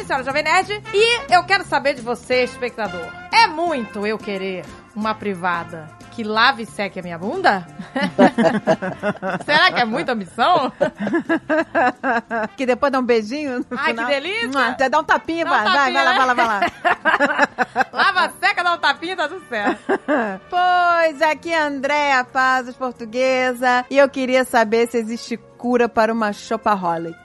é senhora Jovem Nerd. E eu quero saber de você, espectador. É muito eu querer uma privada que lave e seque a minha bunda? Será que é muita ambição? que depois dá um beijinho Ai, final. que delícia! Hum, Até dá um tapinha, Dá um vai, vai, tapinha, vai lá, né? vai lá, vai lá. Lava, seca, dá um tapinha, tá tudo certo. Pois, aqui é a Andréa Pazos, portuguesa, e eu queria saber se existe cura para uma shopaholic.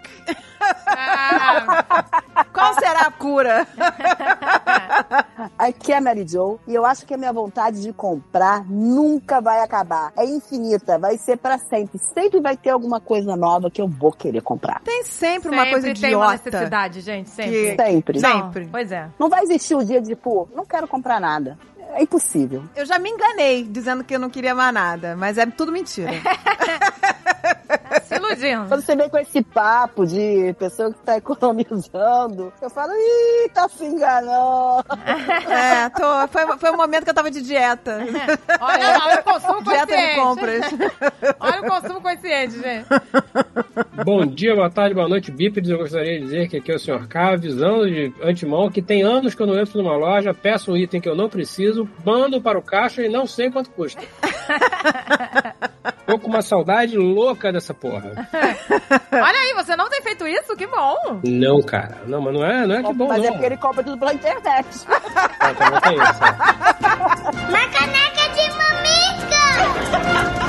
Ah, Qual será a cura? Aqui é a Mary Jo e eu acho que a minha vontade de comprar nunca vai acabar. É infinita, vai ser pra sempre. Sempre vai ter alguma coisa nova que eu vou querer comprar. Tem sempre, uma coisa sempre tem uma idiota. necessidade, gente, sempre. Que- Sempre. Não, sempre. Pois é. Não vai existir o dia de, pô, não quero comprar nada. É impossível. Eu já me enganei dizendo que eu não queria mais nada, mas é tudo mentira. Se iludindo. Quando você vem com esse papo de pessoa que tá economizando, eu falo, ih, tá se enganando. é, tô, foi, foi um momento que eu tava de dieta. Olha lá, olha o consumo dieta de consciente. compras. Olha o consumo consciente, gente. Bom dia, boa tarde, boa noite, bípedes. Eu gostaria de dizer que aqui é o Sr. K, avisando de antemão que tem anos que eu não entro numa loja, peço um item que eu não preciso, mando para o caixa e não sei quanto custa. Tô com uma saudade louca dessa porra. Olha aí, você não tem feito isso? Que bom. Não, cara. Não, mas não é, não é que bom, Mas não. é porque ele compra tudo pela internet. Ah, também tem isso. é. Uma caneca de mamica!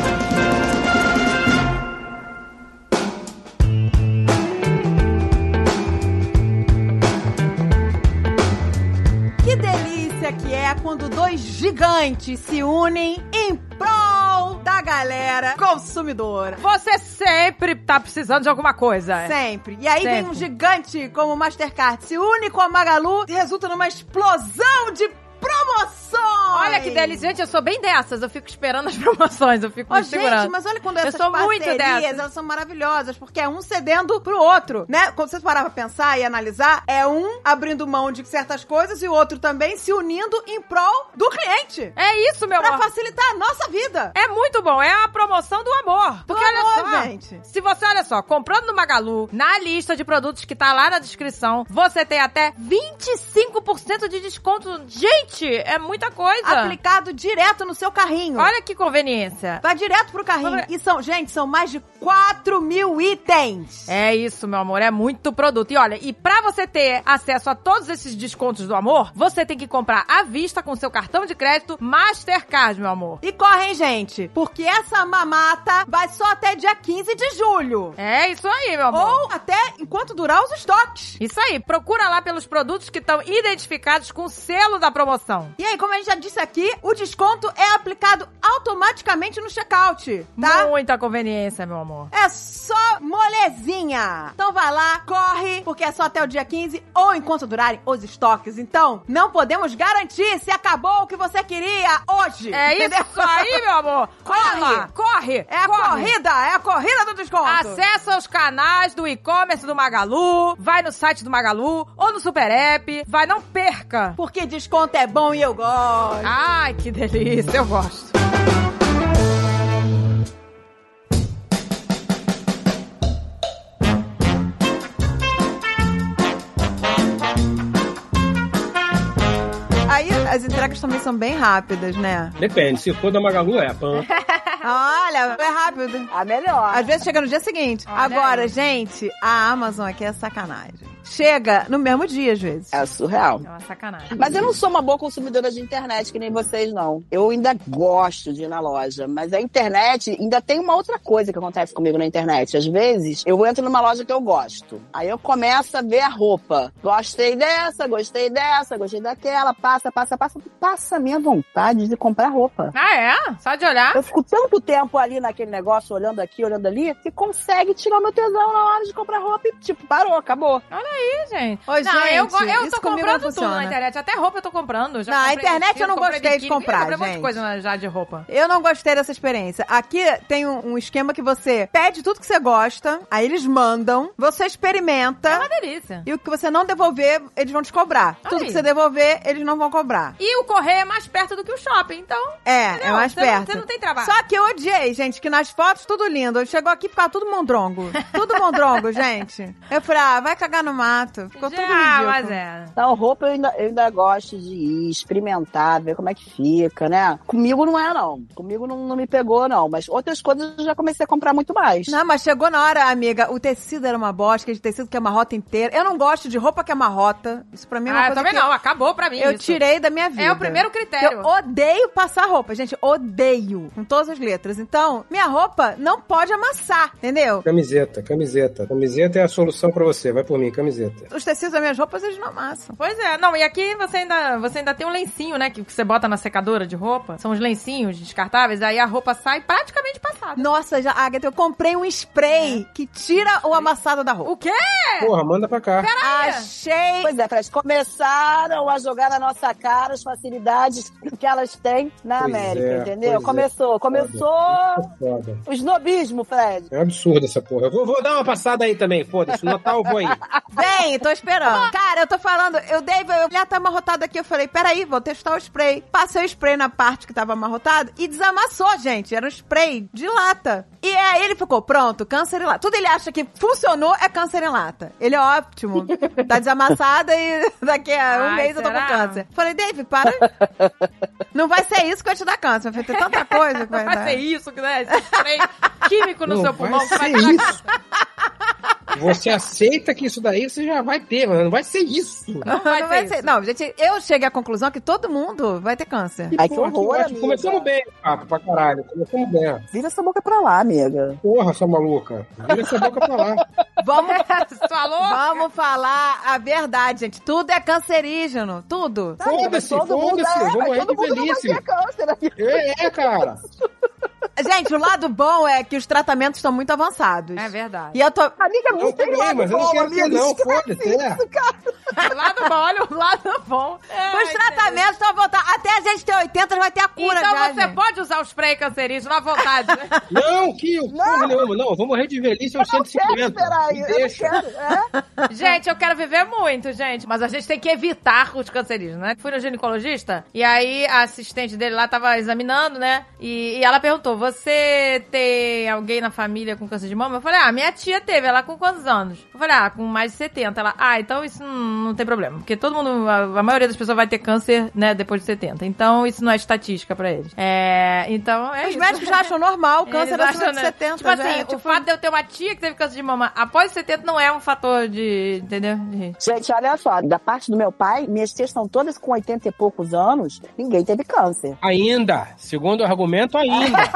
Que delícia que é quando dois gigantes se unem em prol da galera consumidora. Você sempre tá precisando de alguma coisa. Sempre. E aí vem Sempre. um gigante como o Mastercard, se une com a Magalu e resulta numa explosão de promoções. Olha que delícia. Gente, eu sou bem dessas. Eu fico esperando as promoções. Eu fico me segurando. gente, mas olha quando Eu essas sou muito parcerias, dessas. elas são maravilhosas, porque é um cedendo pro outro, né? Quando você parar pra pensar e analisar, é um abrindo mão de certas coisas e o outro também se unindo em prol do cliente. É isso, meu Pra amor. facilitar a nossa vida. É muito bom. É a promoção do amor. Porque olha amor, só. gente. Se você, olha só, comprando no Magalu, na lista de produtos que tá lá na descrição, você tem até 25% de desconto. Gente, é muita coisa. Aplicado direto no seu carrinho. Olha que conveniência. Vai direto pro carrinho. E são, gente, são mais de 4 mil itens. É isso, meu amor, é muito produto. E olha, e pra você ter acesso a todos esses descontos do amor, você tem que comprar à vista com seu cartão de crédito Mastercard, meu amor. E correm, gente, porque essa mamata vai só até dia 15 de julho. É isso aí, meu amor. Ou até enquanto durar os estoques. Isso aí, procura lá pelos produtos que estão identificados com o selo da promoção. E aí, como a gente já disse aqui, o desconto é aplicado automaticamente no checkout, tá? Muita conveniência, meu amor. É só molezinha. Então vai lá, corre, porque é só até o dia 15 ou enquanto durarem os estoques. Então, não podemos garantir se acabou o que você queria hoje. É entendeu? isso aí, meu amor. Corre. Corre. É a corre. corrida, é a corrida do desconto. Acessa os canais do e-commerce do Magalu, vai no site do Magalu ou no Super App, vai, não perca. Porque desconto é bom e eu gosto. Ai, que delícia, eu gosto. Aí as entregas também são bem rápidas, né? Depende, se for da Magalu é, pã. Olha, é rápido. A melhor. Às vezes chega no dia seguinte. Olha Agora, aí. gente, a Amazon aqui é sacanagem. Chega no mesmo dia, às vezes. É surreal. É uma sacanagem. Mas eu não sou uma boa consumidora de internet, que nem vocês, não. Eu ainda gosto de ir na loja, mas a internet ainda tem uma outra coisa que acontece comigo na internet. Às vezes, eu entro numa loja que eu gosto. Aí eu começo a ver a roupa. Gostei dessa, gostei dessa, gostei daquela. Passa, passa, passa. Passa a minha vontade de comprar roupa. Ah, é? Só de olhar? Eu fico tanto tempo ali naquele negócio, olhando aqui, olhando ali, que consegue tirar meu tesão na hora de comprar roupa e, tipo, parou, acabou. Ih, gente. Ô, não, gente, eu, eu tô comprando não tudo na internet. Até roupa eu tô comprando. Já Na comprei internet eu não comprei gostei de comprar, comprei um monte de gente. coisa já de roupa. Eu não gostei dessa experiência. Aqui tem um, um esquema que você pede tudo que você gosta, aí eles mandam, você É experimenta. uma delícia. E o que você não devolver, eles vão te cobrar. Olha Tudo aí. que você devolver, eles não vão cobrar. E o correio é mais perto do que o shopping, então. É, Entendeu? é mais Você não- perto. você não tem trabalho. Só que eu odiei, gente, que nas fotos tudo lindo. Chegou aqui e ficava tudo mondrongo. Tudo mondrongo, gente. Eu falei, ah, vai cagar no formato. Ficou tudo ah, ridículo. mas é. Não, roupa eu ainda, eu ainda gosto de ir, experimentar, ver como é que fica, né? Comigo não é, não. Comigo não, não me pegou, não. Mas outras coisas eu já comecei a comprar muito mais. Não, mas chegou na hora, amiga. O tecido era uma bosta, de tecido que amarrota inteira. Eu não gosto de roupa que amarrota. Isso pra mim é uma Ah, coisa também que não, acabou pra mim eu isso. tirei da minha vida. É o primeiro critério. Eu odeio passar roupa, gente. Odeio. Com todas as letras. Então, minha roupa não pode amassar, entendeu? Camiseta, camiseta. Camiseta é a solução pra você. Vai por mim, camiseta. Os tecidos das minhas roupas, eles não amassam. Pois é, não, e aqui você ainda, você ainda tem um lencinho, né, que, que você bota na secadora de roupa. São os lencinhos descartáveis, aí a roupa sai praticamente passada. Nossa, já, Agatha, eu comprei um spray que tira o amassado da roupa. O quê? Porra, manda pra cá. Achei. Pois é, Fred, começaram a jogar na nossa cara as facilidades que elas têm na Pois América, é, entendeu? pois é. Começou, começou Foda. o snobismo, Fred. É um absurdo essa porra. Eu vou, vou dar uma passada aí também, foda-se. No Natal eu vou aí. Vem, tô esperando. Cara, eu tô falando, eu dei, eu já tá amarrotado aqui. Eu falei, peraí, vou testar o spray. Passei o spray na parte que tava amarrotado e desamassou, gente. Era um spray de lata. E aí ele ficou, pronto, câncer em lata. Tudo ele acha que funcionou é câncer em lata. Ele é ótimo. Tá desamassada e daqui a um Ai, mês eu tô com será? câncer. Falei, Dave, para. Não vai ser isso que vai te dar câncer. Vai ter tanta coisa que vai, Vai dar. ser isso, né? Esse spray químico no Não seu vai pulmão que vai ser isso. Você aceita que isso daí você já vai ter, mas não vai ser isso. Não vai Não, ser vai isso. ser- não, gente, eu cheguei à conclusão que todo mundo vai ter câncer. Ai, que horror, ótimo. amiga. Começamos bem, papo, pra caralho. Começamos bem. Vira essa boca pra lá, amiga. Porra, sua maluca. Vira essa boca pra lá. Vamos, Falou? vamos falar a verdade, gente. Tudo é cancerígeno. Tudo. Foda-se, Todo mundo foda-se. é, Vou mas morrer todo de mundo vai ter câncer. É, é, cara. Gente, o lado bom é que os tratamentos estão muito avançados. É verdade. E eu tô. Amiga, não tem lado mas eu não bom, quero ter, amiga. não. Foda-se, é. O lado bom, olha o lado bom. Ai, Os tratamentos estão avançados. Até a gente ter 80 vai ter a cura Então já, você gente. pode usar o spray cancerígeno à vontade, né? Não, que porra nenhuma. Não, eu vou morrer de velhice aos Quero 150. esperar Eu não deixa. quero. É. Gente, eu quero viver muito, gente. Mas a gente tem que evitar os cancerígenos, né? Fui no ginecologista e aí a assistente dele lá tava examinando, né? E, e ela perguntou: Você tem alguém na família com câncer de mama? Eu falei: Ah, minha tia teve. Ela com quantos anos? Eu falei: Ah, com mais de 70. Ela: Ah, então isso não, tem problema. Porque todo mundo, a, a maioria das pessoas vai ter câncer, né, depois de 70. Então isso não é estatística pra eles. É. Então é Os isso. médicos já acham normal o câncer Eles acima acham, de né? 70. Tipo assim, é, o tipo, fato de eu ter uma tia que teve câncer de mama após 70 não é um fator de. Entendeu? De... Gente, olha só, da parte do meu pai, minhas tias estão todas com 80 e poucos anos, ninguém teve câncer. Ainda. Segundo o argumento, ainda.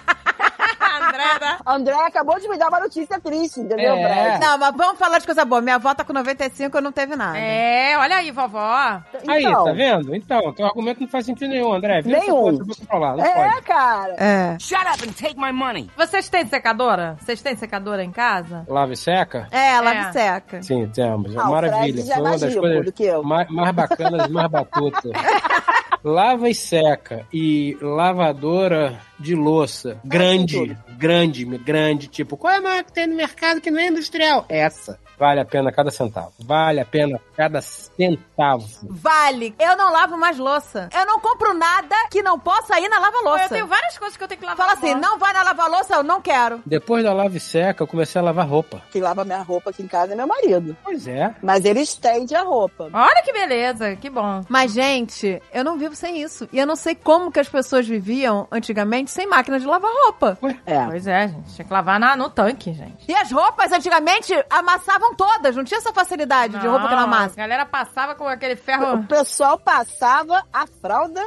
André? André acabou de me dar uma notícia triste, entendeu, É. Não, mas vamos falar de coisa boa. Minha avó tá com 95 e não teve nada. É, olha aí, vovó. Aí, Então, tá vendo? Então, teu argumento não faz sentido nenhum, André. Vira Nenhum. pra lá. Não É, pode. cara. É. Shut up and take my money. Vocês têm secadora? Vocês têm secadora em casa? Lava e seca? É, ela É. seca. Sim, temos. Ah, o Maravilha. Fred já é Foi uma mais das coisas do que eu. mais, mais bacanas e mais batutas. Lava e seca. E lavadora de louça. Grande, grande, grande. Tipo, qual é a maior que tem no mercado que não é industrial? Essa. Vale a pena cada centavo. Vale a pena cada centavo. Vale. Eu não lavo mais louça. Eu não compro nada que não possa ir na lava-louça. eu tenho várias coisas que eu tenho que lavar. Fala assim, não vai na lava-louça, eu não quero. Depois da lava e seca, eu comecei a lavar roupa. Quem lava minha roupa aqui em casa é meu marido. Pois é. Mas ele estende a roupa. Olha que beleza, que bom. Mas, gente, eu não vivo sem isso. E eu não sei como que as pessoas viviam antigamente sem máquina de lavar roupa. É. Pois é, gente. Tinha que lavar na, no tanque, gente. E as roupas antigamente amassavam todas, não tinha essa facilidade de roupa que não A galera passava com aquele O ferro pessoal passava a fralda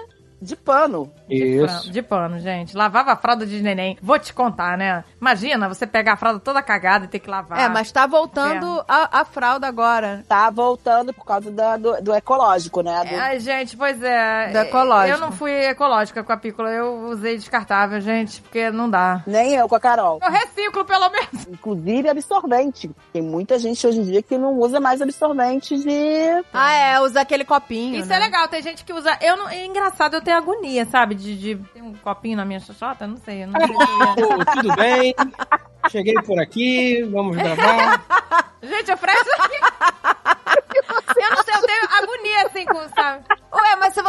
de pano. Isso. de pano, gente. Lavava a fralda de neném. Vou te contar, né? Imagina você pegar a fralda toda cagada e ter que lavar. É, mas tá voltando a, a fralda agora. Tá voltando por causa da- do, do ecológico, né? Do- Ai, gente, pois é. Do ecológico. Eu não fui ecológica com a pícola, eu usei descartável, gente, porque não dá. Nem eu com a Carol. Eu reciclo, pelo menos. Inclusive absorvente. Tem muita gente hoje em dia que não usa mais absorvente de. Ah, é, usa aquele copinho. Isso né? é legal, tem gente que usa. Eu não, é engraçado, eu tenho agonia, sabe? De, de ter um copinho na minha xoxota, não sei. Eu não sei eu tudo bem? Cheguei por aqui, vamos gravar. Gente, oferece aqui. eu não sei, eu tenho agonia assim, com, sabe?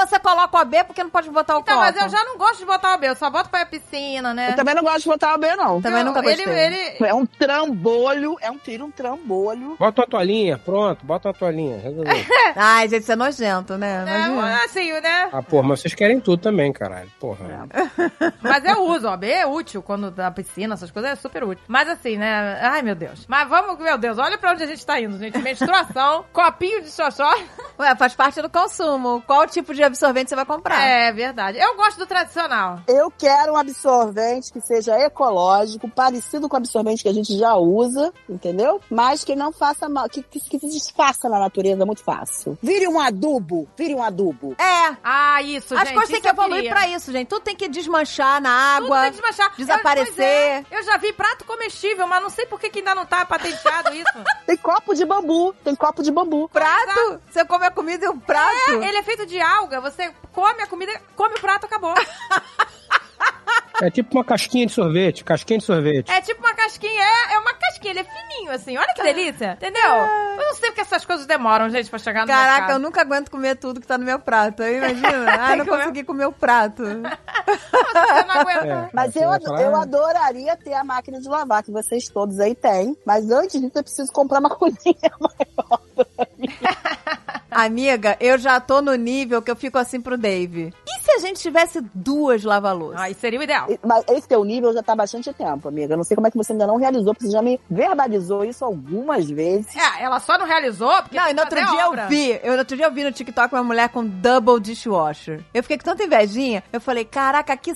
Você coloca copo AB, por que não pode botar o Então, copo? mas eu já não gosto de botar o B, eu só boto pra ir à piscina, né? Eu também não gosto de botar o B, não. Também Eu- nunca ele, gostei. ele, É um trambolho, é um tiro, um trambolho. Bota uma toalhinha, pronto, bota uma toalhinha. Ai, gente, isso é nojento, né? Imagina. É, assim, né? ah, porra, mas vocês querem tudo também, caralho. Porra. Mas eu uso, ó. B é útil quando da piscina, essas coisas é super útil. Mas assim, né? Ai, meu Deus. Mas vamos, meu Deus, olha pra onde a gente tá indo, gente. Menstruação, copinho de xoxó. Ué, faz parte do consumo. Qual tipo de absorvente você vai comprar? É verdade. Eu gosto do tradicional. Eu quero um absorvente que seja ecológico, parecido com o absorvente que a gente já usa, entendeu? Mas que não faça mal, que, que, que se desfaça na natureza muito fácil. Vire um adubo, vire um adubo. É. Ah, isso, As gente. coisas têm que evoluir queria. pra isso, gente. Tudo tem que desmanchar na Tudo água. tem que desmanchar. desaparecer. Eu, é, eu já vi prato comestível, mas não sei por que, que ainda não tá patenteado isso. Tem copo de bambu, tem copo de bambu. Prato? Você come a comida e o prato? Ele é feito de alga, você come a comida, come o prato, acabou. É tipo uma casquinha de sorvete, casquinha de sorvete. É tipo uma casquinha, é, é uma casquinha, ele é fininho, assim. Olha que delícia, entendeu? Eu não sei porque essas coisas demoram, gente, pra chegar no Caraca, eu mercado. nunca aguento comer tudo que tá no meu prato. Aí imagina. ah, não Comer. consegui comer o prato. Eu não aguento. É, Mas eu, falar, eu adoraria ter a máquina de lavar, que vocês todos aí têm. Mas antes disso, eu preciso comprar uma coisinha maior. Amiga, eu já tô no nível que eu fico assim pro Dave. E se a gente tivesse duas lava-louças? Aí seria o ideal. Mas esse teu nível já tá há bastante tempo, amiga. Eu não sei como é que você ainda não realizou, porque você já me verbalizou isso algumas vezes. É, ela só não realizou porque Não, e no outro dia obra. eu vi, eu, no outro dia eu vi no TikTok uma mulher com double dishwasher. Eu fiquei com tanta invejinha, eu falei, caraca, que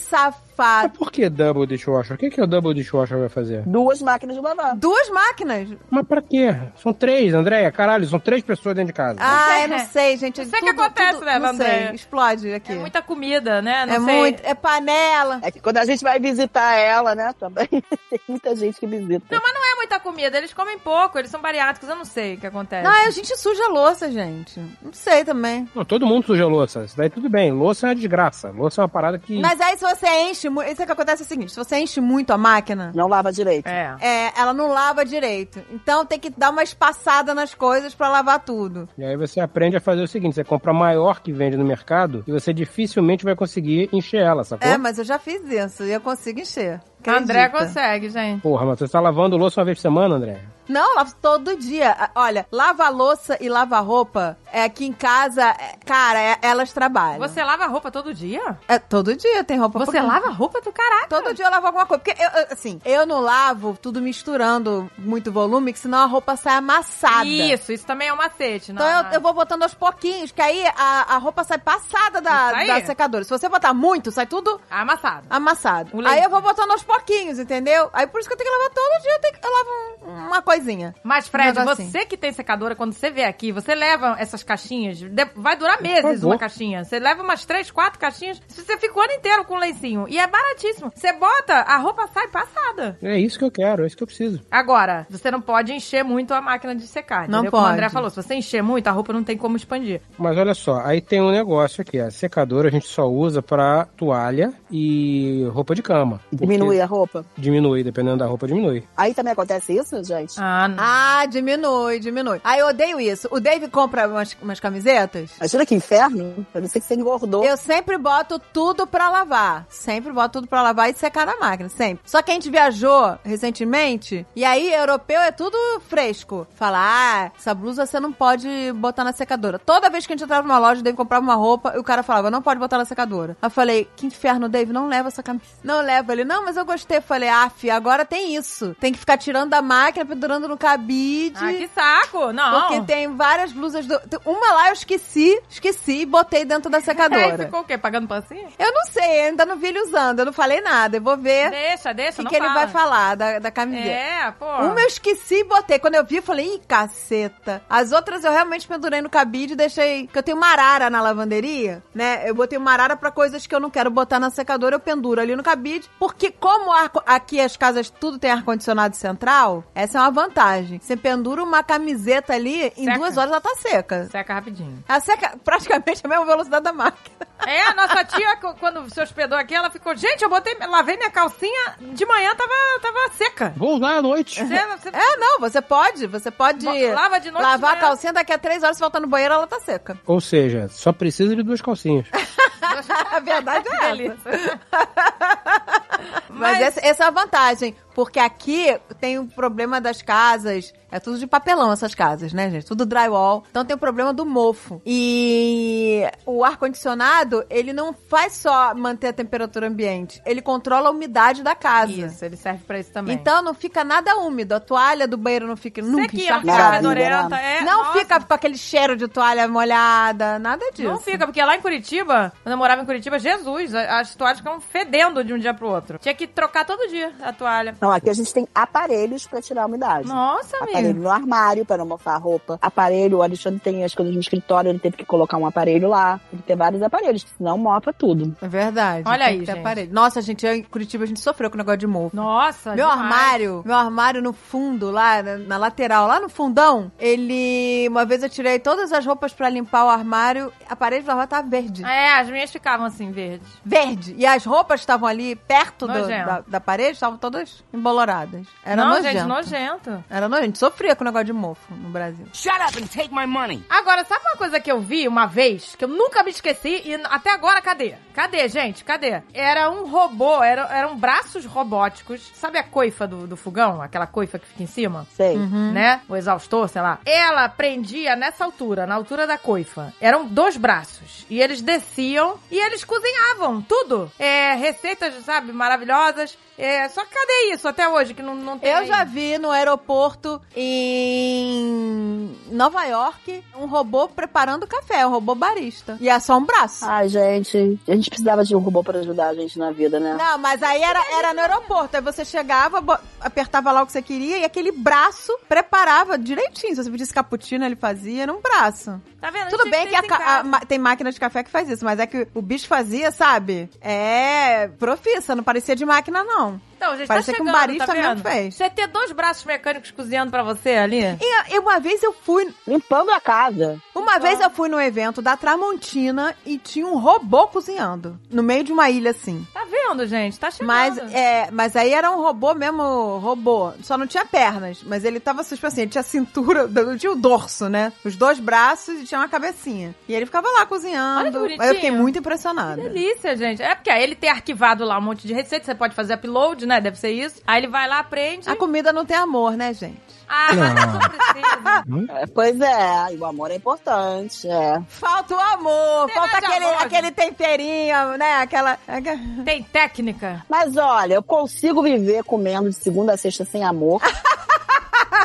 Mas safado. por que double dishwasher? O que, que o double dishwasher vai fazer? Duas máquinas de lavar. Duas máquinas. Mas pra quê? São três, Andréia. Caralho, são três pessoas dentro de casa. Ah, eu não sei, gente. Não sei o que acontece, né, não Andréia? sei, explode aqui. É muita comida, né? Não É sei. muito, é panela. É que quando a gente vai visitar ela, né, também tem muita gente que visita. Não, mas não é muita comida. Eles comem pouco, eles são bariátricos. Eu não sei o que acontece. Não, a gente suja a louça, gente. Não sei também. Não, todo mundo suja louça. Isso daí tudo bem. Louça é uma desgraça. Louça é uma parada que. Mas aí se você enche, isso é que acontece é o seguinte, se você enche muito a máquina, Não lava direito. É. é, ela não lava direito. Então tem que dar uma espaçada nas coisas pra lavar tudo. E aí você aprende a fazer o seguinte: você compra a maior que vende no mercado e você dificilmente vai conseguir encher ela, sacou? É, mas eu já fiz isso e eu consigo encher. André Acredita? consegue, gente. Porra, mas você tá lavando louça uma vez por semana, André? Não, eu lavo todo dia. Olha, lava louça e lava roupa, é, aqui em casa, é, cara, é- elas trabalham. Você lava roupa todo dia? É, todo dia tem roupa. Você porque- lava roupa do caraca? Todo dia eu lavo alguma coisa. Porque, eu, assim, eu não lavo tudo misturando muito volume, que senão a roupa sai amassada. Isso, isso também é um macete. Não, Então eu, não. eu vou botando aos pouquinhos, que aí a, a roupa sai passada da, da secadora. Se você botar muito, sai tudo Amassado. amassado. Aí eu vou botando aos pouquinhos, entendeu? Aí por isso que eu tenho que lavar todo dia, eu, tenho que- eu lavo um- uma coisinha. Mas, Fred, Um você que tem secadora, quando você vê aqui, você leva essas caixinhas, de- vai durar meses uma caixinha. Você leva umas três, quatro caixinhas, você fica o ano inteiro com lencinho. E é baratíssimo. Você bota, a roupa sai passada. É isso que eu quero, é isso que eu preciso. Agora, você não pode encher muito a máquina de secar. Não entendeu? Como o pode. André falou, se você encher muito, a roupa não tem como expandir. Mas olha só, aí tem um negócio aqui: a secadora a gente só usa pra toalha e roupa de cama. Diminui a roupa. Diminui, dependendo da roupa, diminui. Aí também acontece isso, gente? Ah, não. Ah, diminui, diminui. Aí eu odeio isso. O Dave compra umas, umas camisetas. Imagina que inferno. Eu não sei que você engordou. Eu sempre boto tudo pra lavar. Sempre boto tudo pra lavar e secar na máquina, sempre. Só que a gente viajou recentemente e aí europeu é tudo fresco. Fala, ah, essa blusa você não pode botar na secadora. Toda vez que a gente entrava numa loja, o Dave comprava uma roupa e o cara falava, não pode botar na secadora. Eu falei, que inferno, Dave, não leva essa camisa. Não leva. Ele, não, mas eu gostei. Eu falei, ah, fi, agora tem isso. Tem que ficar tirando da máquina, pendurando no cabide. Ah, que saco! Não. Porque tem várias blusas do. Uma lá eu esqueci, esqueci e botei dentro da Aí secadora. ficou o quê? Pagando pancinha? Eu não sei, ainda não vi ele usando, eu não falei nada. Eu vou ver Deixa, o deixa, que, não que ele vai falar da, da camiseta. É, pô. Uma eu esqueci e botei. Quando eu vi, eu falei, ih, caceta. As outras eu realmente pendurei no cabide e deixei. Que eu tenho uma arara na lavanderia, né? Eu botei uma arara pra coisas que eu não quero botar na secadora, eu penduro ali no cabide. Porque, como ar- aqui as casas tudo tem ar-condicionado central, essa é uma vantagem. Você pendura uma camiseta ali, em Seca. duas horas ela tá seca. Seca rapidinho. Ela seca praticamente a mesma velocidade da máquina. É, a nossa tia, quando se hospedou aqui, ela ficou, gente, eu botei, lavei minha calcinha, de manhã tava, tava seca. Vou usar à noite. Você, você- É, não, você pode, você pode Bo- lava de noite, lavar de a calcinha, daqui a três horas você volta no banheiro, ela tá seca. Ou seja, só precisa de duas calcinhas. A verdade é essa. Delícia. Mas, essa, essa é a vantagem. Porque aqui tem o problema das casas. É tudo de papelão essas casas, né, gente? Tudo drywall. Então tem o problema do mofo. E o ar-condicionado, ele não faz só manter a temperatura ambiente. Ele controla a umidade da casa. Isso, ele serve pra isso também. Então não fica nada úmido. A toalha do banheiro não fica nunca Sequinha, encharcada. É, Não nossa. fica com aquele cheiro de toalha molhada, nada disso. Não fica, porque lá em Curitiba, quando eu morava em Curitiba, Jesus, as toalhas ficam fedendo de um dia pro outro. Tinha que trocar todo dia a toalha. Não, aqui a gente tem aparelhos pra tirar a umidade. Nossa, amigo. Aparelho no armário pra não mofar a roupa. Aparelho, o Alexandre tem as coisas no escritório, ele teve que colocar um aparelho lá. Tem que ter vários aparelhos, senão mofa tudo. É verdade. Olha tem aí, que ter gente. aparelho. Nossa, gente, eu, em Curitiba a gente sofreu com o negócio de mofo. Nossa, Meu demais. armário, meu armário no fundo, lá na, na lateral, lá no fundão, ele. Uma vez eu tirei todas as roupas pra limpar o armário, a parede do armário tava verde. É, as minhas ficavam assim, verdes. Verde. E as roupas estavam ali perto do- da, da parede, estavam todas emboloradas. Era não, nojento. gente, nojento. Era nojento. Sofria com o negócio de mofo no Brasil. Shut up and take my money. Agora, sabe uma coisa que eu vi uma vez, que eu nunca me esqueci, e até agora, cadê? Cadê, gente? Cadê? Era um robô, era, eram braços robóticos. Sabe a coifa do, do fogão? Aquela coifa que fica em cima? Sei. Uhum. Né? O exaustor, sei lá. Ela prendia nessa altura, na altura da coifa. Eram dois braços. E eles desciam e eles cozinhavam tudo. É, receitas, sabe, maravilhosas. É, só que cadê isso até hoje? Que não, não tem. Eu aí? já vi no aeroporto em Nova York um robô preparando café, um robô barista. E é só um braço. Ai, gente, a gente precisava de um robô pra ajudar a gente na vida, né? Não, mas aí era, era no aeroporto. Aí você chegava, apertava lá o que você queria e aquele braço preparava direitinho. Se você pedisse cappuccino, ele fazia num braço. Tá vendo? Tudo bem tem que a a tem máquina de café que faz isso, mas é que o bicho fazia, sabe? É profissa, não parecia de máquina, não. Então, gente, Parecia tá que um chegando, barista tá mesmo fez. Você ter dois braços mecânicos cozinhando pra você ali. E, e uma vez eu fui Limpando a casa. Uma vez eu fui num evento da Tramontina e tinha um robô cozinhando. No meio de uma ilha, assim. Tá vendo, gente? Tá chegando. Mas, é, mas aí era um robô mesmo, robô. Só não tinha pernas. Mas ele tava, tipo assim, ele tinha cintura, não tinha o dorso, né? Os dois braços e tinha uma cabecinha. E ele ficava lá cozinhando. Olha que bonitinho. Aí eu fiquei muito Que impressionada. delícia, gente. É porque aí ele tem arquivado lá um monte de receita, você pode fazer upload, né? Deve ser isso. Aí ele vai lá, aprende. A comida não tem amor, né, gente? Ah, mas não precisa. É, pois é, o amor é importante, é. Falta o amor, Tem falta aquele, amor, aquele temperinho, né? Aquela. Tem técnica. Mas olha, eu consigo viver comendo de segunda a sexta sem amor.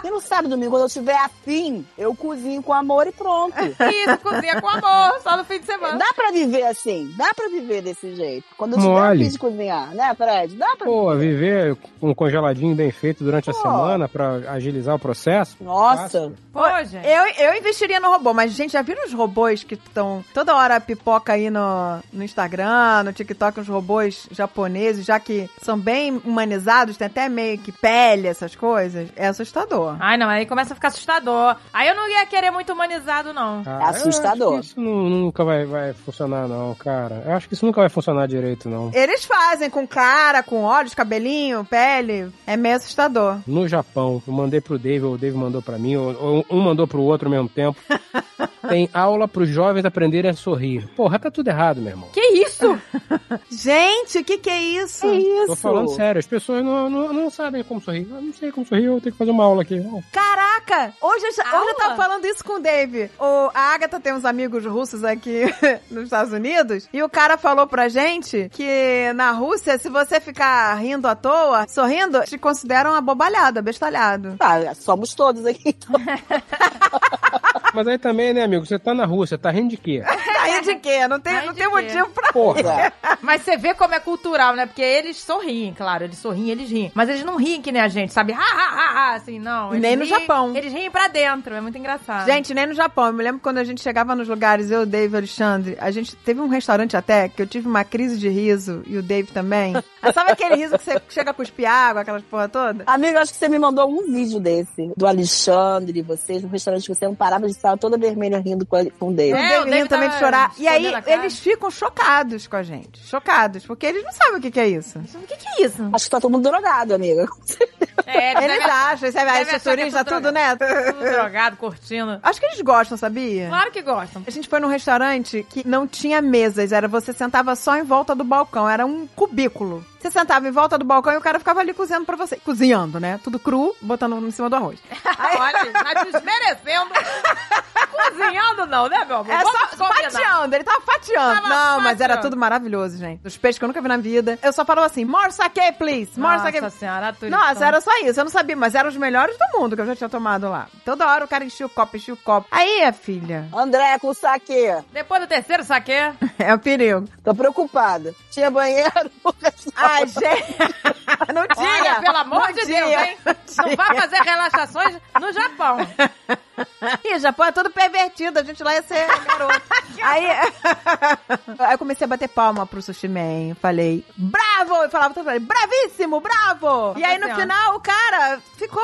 E no sábado e domingo, quando eu tiver afim, eu cozinho com amor e pronto. Isso, cozinha com amor, só no fim de semana. Dá pra viver assim, dá pra viver desse jeito. Quando eu tiver afim de cozinhar, né, Fred? Dá pra Pô, viver com um congeladinho bem feito durante a Pô. semana pra agilizar o processo. Nossa. Pô, gente. Eu, eu investiria no robô, mas, gente, já viram os robôs que estão toda hora pipoca aí no, no Instagram, no TikTok, os robôs japoneses, já que são bem humanizados, tem até meio que pele, essas coisas? É assustador. Ai, não, aí começa a ficar assustador. Aí eu não ia querer muito humanizado, não. Ah, É assustador. eu acho que isso nu- nunca vai, vai funcionar, não, cara. Eu acho que isso nunca vai funcionar direito, não. Eles fazem com cara, com olhos, cabelinho, pele. É meio assustador. No Japão, eu mandei pro Dave, ou o Dave mandou pra mim, ou, ou um mandou pro outro ao mesmo tempo. Tem aula pros jovens aprenderem a sorrir. Porra, tá tudo errado, meu irmão. Que isso? Gente, o que, que é isso? Que isso? Tô falando sério, as pessoas não, não, não sabem como sorrir. Eu não sei como sorrir, eu tenho que fazer uma aula aqui. Caraca! Hoje, hoje eu tava falando isso com o Dave. O, a Agatha tem uns amigos russos aqui nos Estados Unidos. E o cara falou pra gente que na Rússia, se você ficar rindo à toa, sorrindo, te consideram abobalhado, abestalhado. Tá, somos todos aqui. então. Mas aí também, né, amigo, você tá na Rússia, tá rindo de quê? Tá rindo de quê? Não tem, Tá não tem motivo pra Porra. Mas você vê como é cultural, né? Porque eles sorriem, claro. Eles sorriem, eles riem. Mas eles não riem que nem a gente, sabe? Ha, ha, ha, ha, assim, não. Eles Nem no riem- Japão. Eles riem pra dentro. É muito engraçado. Gente, nem no Japão. Eu me lembro quando a gente chegava nos lugares, eu, o Dave e o Alexandre, a gente teve um restaurante até que eu tive uma crise de riso e o Dave também. Ah, Sabe aquele riso que você chega a cuspir água, aquelas porra toda? Amigo, acho que você me mandou um vídeo desse, do Alexandre e vocês, no restaurante que você não parava de estar toda vermelha rindo com, com o Dave. o É, Dave o Dave rindo também tava- de chorar. E aí, eles ficam chocados com a gente. Chocados, porque eles não sabem o que, que é isso. O que, que é isso? Acho que tá todo mundo drogado, amiga. É, Eles devem- acham, sabe? Aí, é turistas, tudo tudo, né? Tudo drogado, curtindo. Acho que eles gostam, sabia? Claro que gostam. A gente foi num restaurante que não tinha mesas, era você sentava só em volta do balcão, era um cubículo. Você sentava em volta do balcão e o cara ficava ali cozinhando pra você. Cozinhando, né? Tudo cru, botando em cima do arroz. Olha, tá desmerecendo. Cozinhando não, né, meu amor? É Vamos só combinar. fatiando, ele tava fatiando. Tava não, mas era fatiando. tudo maravilhoso, gente. Os peixes que eu nunca vi na vida. Eu só falava assim, more sake, please. More Nossa sake. senhora, turistão. Nossa, era só isso. Eu não sabia, mas eram os melhores do mundo que eu já tinha tomado lá. Toda hora o cara enchia o copo, enchia o copo. Aí, a filha, André, com o saque. Depois do terceiro saque, é o perigo. Tô preocupada. Tinha banheiro? Ai, gente. não tinha. Olha, pelo amor Não de tinha. Deus, hein? Não vai fazer relaxações no Japão. Ih, o Japão é todo pervertido, a gente lá ia ser garoto. aí, aí eu comecei a bater palma pro Sushi Man. Falei, bravo! Eu falava todo mundo, bravíssimo, bravo! E aí no final o cara ficou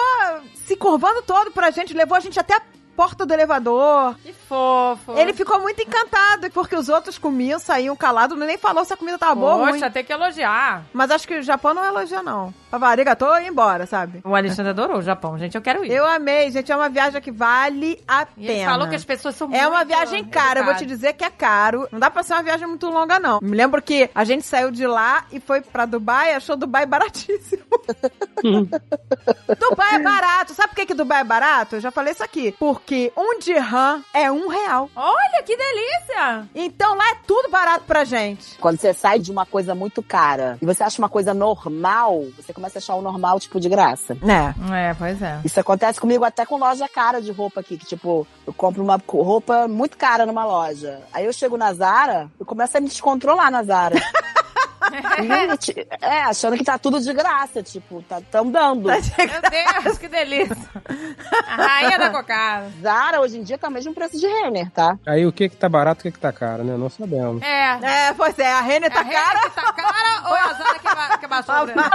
se curvando todo pra gente, levou a gente até a porta do elevador. Que fofo. Ele ficou muito encantado, porque os outros comiam, saíam calados, nem falou se a comida tava boa ou ruim. Poxa, tem que elogiar. Mas acho que o Japão não elogia, não. Falava, arigato e ia embora, sabe? O Alexandre adorou o Japão, gente. Eu quero ir. Eu amei, gente. É uma viagem que vale a E ele pena. falou que as pessoas são É uma viagem cara, eu vou te dizer que é caro. Não dá pra ser uma viagem muito longa, não. Me lembro que a gente saiu de lá e foi pra Dubai, achou Dubai baratíssimo. Dubai é barato. Sabe por que, que Dubai é barato? Eu já falei isso aqui. Porque um dirham é um real. Olha, que delícia! Então lá é tudo barato pra gente. Quando você sai de uma coisa muito cara e você acha uma coisa normal, você começa a achar o normal, tipo, de graça. É. É, pois é. Isso acontece comigo até com loja cara de roupa aqui, que tipo, eu compro uma roupa muito cara numa loja. Aí eu chego na Zara, eu começo a me descontrolar na Zara. Gente, é, achando que tá tudo de graça, tipo, tá tão dando. Meu Deus, que delícia. A rainha da cocada. Zara hoje em dia tá o mesmo preço de Renner, tá? Aí o que que tá barato, o que que tá caro, né? Não sabemos. É. É, pois é, a Renner tá a Renner cara. que tá cara ou a Zara que, ba que baixou o preço?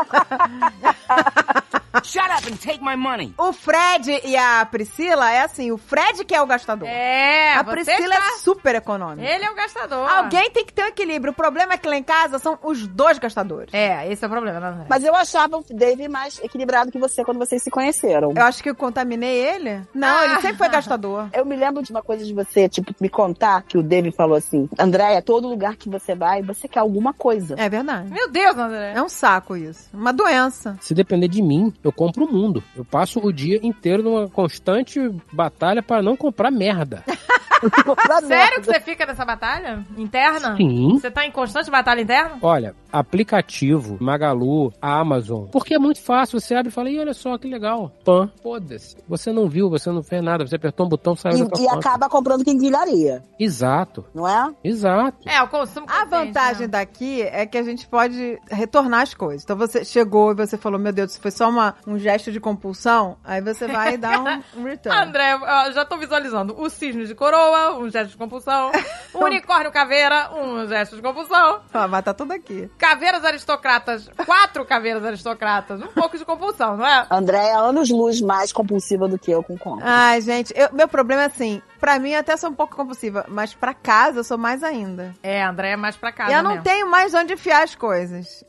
Shut up and take my money. O Fred e a Priscila é assim, o Fred que é o gastador. É, a Priscila é super econômica. Ele é o gastador. Alguém tem que ter um equilíbrio. O problema é que lá em casa são os dois gastadores. É, esse é o problema, né? André? Mas eu achava o Dave mais equilibrado que você quando vocês se conheceram. Eu acho que eu contaminei ele. Não, ele sempre foi gastador. Eu me lembro de uma coisa de você, tipo, me contar que o Dave falou assim: Andréia, todo lugar que você vai, você quer alguma coisa. É verdade. Meu Deus, André. É um saco isso. Uma doença. Se depender de mim, eu compro o mundo. Eu passo o dia inteiro numa constante batalha para não comprar merda. Sério merda. que você fica nessa batalha interna? Sim. Você tá em constante batalha interna? Olha, aplicativo, Magalu, Amazon. Porque é muito fácil. Você abre e fala, Ih, olha só que legal. Pan, foda-se. Você não viu, você não fez nada. Você apertou um botão, saiu da tua E, e conta. acaba comprando quinquilharia, Exato, não é? exato. É, o consumo A consciente, vantagem né? daqui é que a gente pode retornar as coisas. Então você chegou e você falou, meu Deus, isso foi só uma, um gesto de compulsão. Aí você vai e dá um, um return. André, eu já tô visualizando o cisne de coroa, um gesto de compulsão. O unicórnio caveira, um gesto de compulsão. Ah, mas tá tudo aqui. Caveiras aristocratas, quatro caveiras aristocratas, um pouco de compulsão, não é? André é anos luz mais compulsiva do que eu com compra. Ai, gente, eu- meu problema é assim, pra mim eu até sou um pouco compulsiva, mas pra casa eu sou mais ainda. É, André é mais pra casa e eu não mesmo. tenho mais onde enfiar as coisas.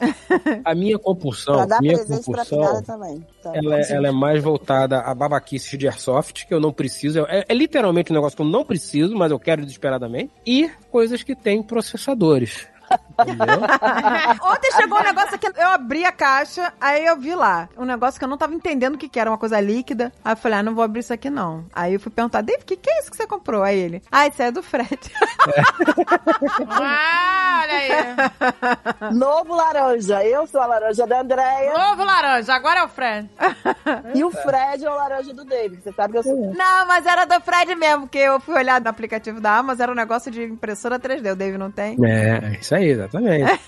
A minha compulsão, Pra dar minha presente pra compulsão, filhada também. Tá? ela é, ela é mais voltada a babaquices de airsoft, que eu não preciso. É, é literalmente um negócio que eu não preciso, mas eu quero desesperadamente. E coisas que têm processadores. Entendeu? Ontem chegou um negócio aqui, eu abri a caixa, aí eu vi lá, um negócio que eu não tava entendendo o que que era, uma coisa líquida. Aí eu falei, ah, não vou abrir isso aqui não. Aí eu fui perguntar, Dave, o que, que é isso que você comprou? Aí ele, ah, isso é do Fred. Ah, olha aí. Novo laranja. Eu sou a laranja da Andréia Novo laranja, agora é o Fred. e o Fred é o laranja do David. Você sabe que eu sou. não, mas era do Fred mesmo, porque eu fui olhar no aplicativo da Amazon, era um negócio de impressora 3D, o Dave não tem. É, isso aí, exatamente.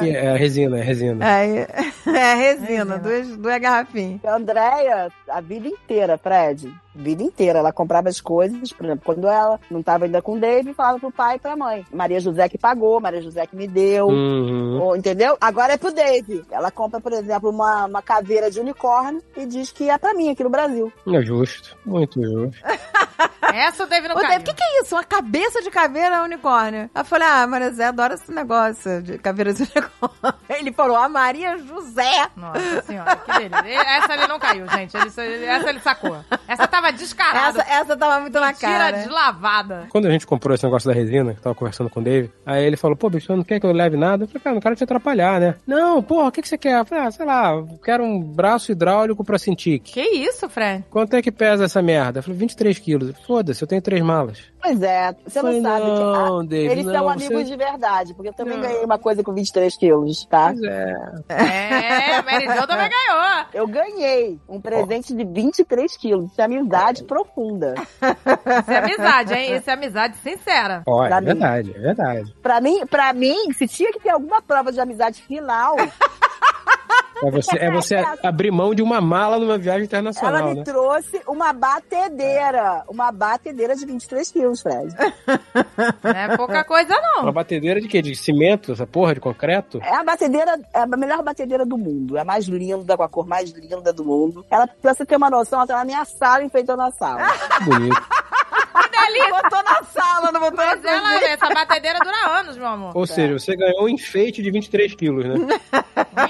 E é resina, é resina. Aí, é resina, duas, duas garrafinhas. A Andréia, a vida inteira, Fred, vida inteira, ela comprava as coisas, por exemplo, quando ela não estava ainda com o Dave, falava pro pai e pra mãe. Maria José que pagou, Maria José que me deu. Uhum. Ou, entendeu? Agora é pro Dave. Ela compra, por exemplo, uma, uma caveira de unicórnio e diz que é pra mim aqui no Brasil. É justo, muito justo. Essa o David não Ô, caiu. Dave, o que, que é isso? Uma cabeça de caveira unicórnio. Aí eu falei, ah, Maria José adora esse negócio de caveira de unicórnio. Ele falou, a Maria José. Nossa senhora, que delícia. Essa ele não caiu, gente. Ele- essa ele sacou. Essa tava descarada. Essa, essa tava muito na Tira cara. deslavada. Quando a gente comprou esse negócio da resina, que tava conversando com o Dave, aí ele falou, pô, bicho, você não quer que eu leve nada? Eu falei, cara, não quero te atrapalhar, né? Não, porra, o que, que você quer? Eu falei, ah, sei lá, eu quero um braço hidráulico pra Cintiq. Que isso, Fred? Quanto é que pesa essa merda? Eu falei, 23 quilos. Foda-se, eu tenho três malas. Pois é, você não sabe que ah, eles não, são você- amigos de verdade, porque eu também Não. ganhei uma coisa com 23 quilos, tá? Pois é. É, Mary Jo também ganhou. Eu ganhei um presente de 23 quilos. Isso é amizade profunda. Isso é amizade, hein? Isso é amizade sincera. Ó, é Pra mim. verdade, é verdade. Pra mim, pra mim, se tinha que ter alguma prova de amizade final, É você, é você abrir mão de uma mala numa viagem ela internacional, me né? trouxe uma batedeira. Uma batedeira de 23 quilos, Fred. Não é pouca coisa, Uma não. batedeira de quê? De cimento, essa porra, de concreto? É a batedeira, é a melhor batedeira do mundo. É a mais linda, com a cor mais linda do mundo. Ela, pra você ter uma noção, ela tá na minha sala, enfeitando a sala. Que bonito. Botou na sala, não botou Mas na ela, cozinha. essa batedeira dura anos, meu amor. Ou seja, você ganhou um enfeite de 23 quilos, né?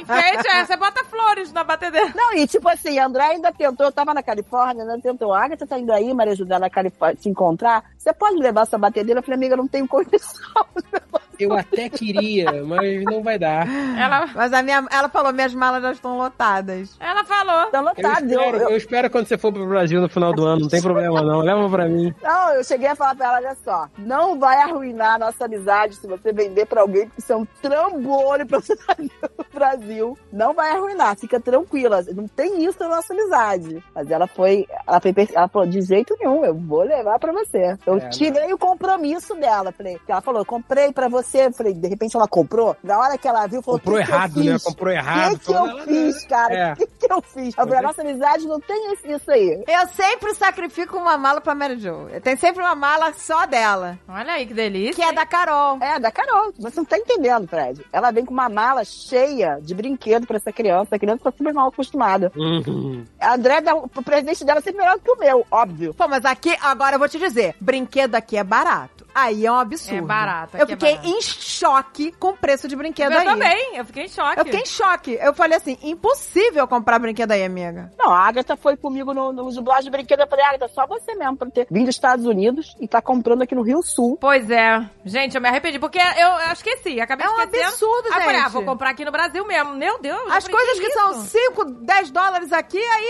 Enfeite, é, você bota flores na batedeira. Não, e tipo assim, a André ainda tentou, eu tava na Califórnia, né? Tentou, a Agatha tá indo aí, Maria José, na Califórnia, te encontrar. Você pode levar essa batedeira? Eu falei, amiga, eu não tenho condição. Eu até queria, mas não vai dar. Ela, Mas a minha, ela falou, minhas malas já estão lotadas. ela falou. Então, Eu lotado. Eu, espero, eu, eu espero quando você for pro Brasil no final do ano, não tem problema não. Leva pra mim. não, eu cheguei a falar pra ela, olha só, não vai arruinar a nossa amizade se você vender pra alguém, porque isso é um trambolho pra você trazer no Brasil. Não vai arruinar, fica tranquila. Não tem isso na nossa amizade. Mas ela foi, ela foi, ela falou, de jeito nenhum, eu vou levar pra você. Eu É, tirei o compromisso dela. Falei, ela falou, comprei pra você. Eu falei, de repente ela comprou. Na hora que ela viu, falou, Comprou "Que que eu errado, né? fiz? Comprou O errado. que, que eu Falou, fiz, cara? O É. que, que eu fiz? Eu falei, a nossa amizade não tem isso aí. Eu sempre sacrifico uma mala pra Mary Jo. Tem sempre uma mala só dela, Olha aí que delícia. que é da Carol. É, da Carol. Você não tá entendendo, Fred. Ela vem com uma mala cheia de brinquedo pra essa criança. A criança tá super mal acostumada. Uhum. A André, dá, o presente dela é sempre melhor do que o meu, óbvio. Pô, mas aqui, agora eu vou te dizer, brinquedo aqui é barato. Aí é um absurdo. É barato, Eu é fiquei barato. em choque com o preço de brinquedo Eu aí. também, eu fiquei em choque. Eu fiquei em choque. Eu falei assim, impossível comprar brinquedo aí, amiga. Não, a Agatha foi comigo no, no dublagem de brinquedo. Eu falei, Agatha, só você mesmo pra ter vindo dos Estados Unidos e tá comprando aqui no Rio Sul. Pois é. Gente, eu me arrependi, porque eu, eu esqueci, acabei É um esquecendo. absurdo, eu falei, ah, gente. vou comprar aqui no Brasil mesmo. Meu Deus. eu As falei, coisas que, isso? são 5, 10 dólares aqui, aí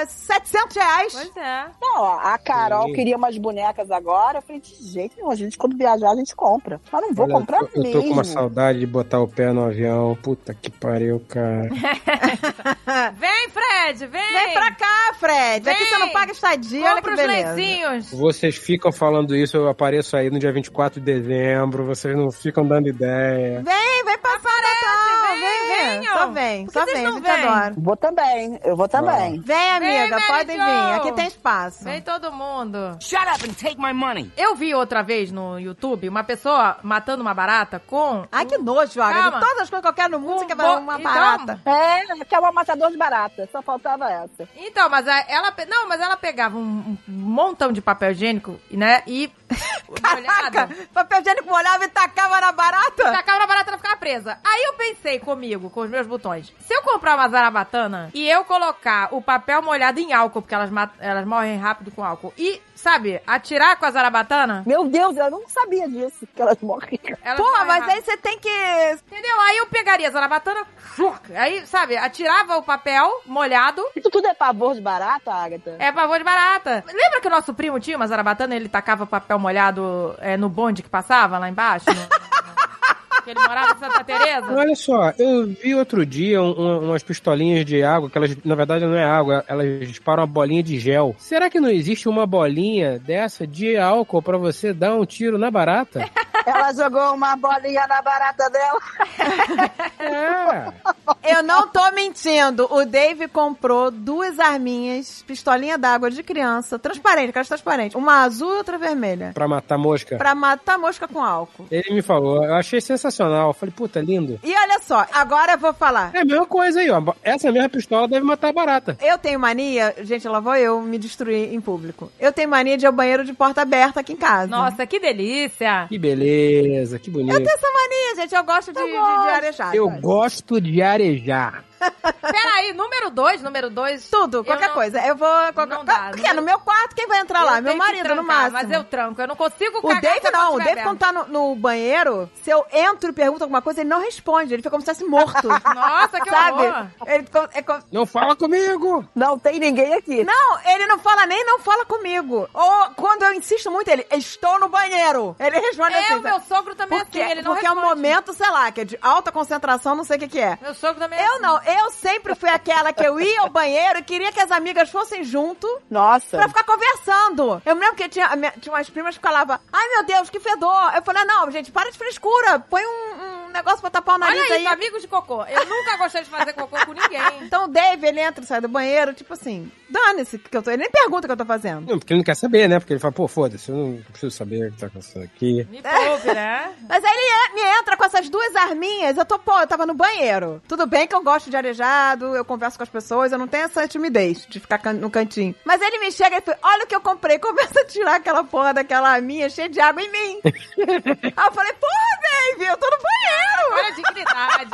é 700 reais. Pois é. Não, ó, a Carol Sim. queria umas bonecas agora. Eu falei, de jeito nenhum, a gente quando viajar a gente compra. Mas não vou Olha, comprar eu, eu mesmo. tô com uma saudade de botar o pé no avião. Puta que pariu, cara. Vem, Fred, vem. Vem pra cá, Fred. Aqui Vem. você não paga estadia, olha que Compra os beleza. Vocês ficam falando isso, eu apareço aí no dia 24 de dezembro, vocês não ficam dando ideia. Vem, vem passar Vem, vem. Só vem, só vocês vem, não eu te vêm? adoro. Vou também, eu vou também. Vem, amiga, Mary podem Jo. vir. Aqui tem espaço. Vem todo mundo. Shut up and take my money. Eu vi outra vez no YouTube uma pessoa matando uma barata com. Ai, que nojo, Agatha. Calma. De todas as coisas que eu quero no mundo, você quer bo- ver uma Então, barata. É, que é um matador de barata. Só faltava essa. Então, mas a- ela. pe- Não, mas ela pegava um, um montão de papel higiênico, né? E. Caraca, molhado, papel higiênico molhava e tacava na barata? Tacava na barata ela ficava presa. Aí eu pensei comigo, com os meus botões. Se eu comprar uma zarabatana e eu colocar o papel molhado em álcool, porque elas, elas morrem rápido com álcool, e, sabe, atirar com a zarabatana. Meu Deus, eu não sabia disso, que elas morriam. elas Pô, morrem mas rápido. aí você tem que... Entendeu? Aí eu pegaria a zarabatana, aí, sabe, atirava o papel molhado. Isso tudo é pavor de barata, Agatha? É pavor de barata. Lembra que o nosso primo tinha uma zarabatana e ele tacava papel molhado é, no bonde que passava lá embaixo? No- que ele morava em Santa Teresa? Olha só, eu vi outro dia um- um- umas pistolinhas de água, que elas, na verdade, não é água, elas disparam uma bolinha de gel. Será que não existe uma bolinha dessa de álcool pra você dar um tiro na barata? Ela jogou uma bolinha na barata dela. É. Eu não tô mentindo. O Dave comprou duas arminhas, pistolinha d'água de criança, transparente, caixa transparente. Uma azul e outra vermelha. Pra matar mosca. Pra matar mosca com álcool. Ele me falou, eu achei sensacional. Eu falei, puta, lindo. E olha só, agora eu vou falar. É a mesma coisa aí, ó. Essa mesma pistola deve matar barata. Eu tenho mania, gente, lá vou eu me destruir em público. Eu tenho mania de ir ao banheiro de porta aberta aqui em casa. Nossa, que delícia. Que beleza, que bonito. Eu tenho essa mania, gente. Eu gosto de, de, de arejar. Eu gosto de arejar. Peraí, número dois, número dois. Tudo, qualquer não- coisa. Eu vou. Qualquer... Não dá, Porque não- no meu quarto, quem vai entrar lá? Eu Meu tenho que marido, no trancar, máximo. Mas eu tranco, eu não consigo O Dave não, o Dave quando tá no, no banheiro, se eu entro e pergunto alguma coisa, ele não responde. Ele fica como se estivesse morto. Nossa, que sabe? horror. Ele é Não fala comigo! Não tem ninguém aqui. Não, ele não fala nem não fala comigo. Ou quando eu insisto muito, ele, estou no banheiro. Ele responde É, assim. o meu sogro também é porque, assim, ele não Porque é um responde. momento, sei lá, que é de alta concentração, não sei o que que é. Meu sogro também é Eu assim. não, eu sempre fui aquela que eu ia ao banheiro e queria que as amigas fossem junto Nossa. pra ficar conversando. Eu me lembro que tinha, minha- tinha umas primas que falavam, ai meu Deus, que fedor. Eu falei, não, gente, para de frescura, põe um negócio pra tapar o nariz Olha aí. isso, amigos de cocô. Eu nunca gostei de fazer cocô com ninguém. Então o Dave, ele entra e sai do banheiro, tipo assim, dane-se que eu tô. Ele nem pergunta o que eu tô fazendo. Não, porque ele não quer saber, né? Porque ele fala, pô, foda-se, eu não preciso saber o que tá acontecendo aqui. Me poupe, né? Mas aí ele é- me entra com essas duas arminhas, eu tô, pô, eu tava no banheiro. Tudo bem que eu gosto de arejado, eu converso com as pessoas, eu não tenho essa timidez de ficar can- no cantinho. Mas ele me chega e fala, olha o que eu comprei, começa a tirar aquela porra daquela arminha cheia de água em mim. aí eu falei, porra, Dave, eu tô no banheiro. Olha a dignidade.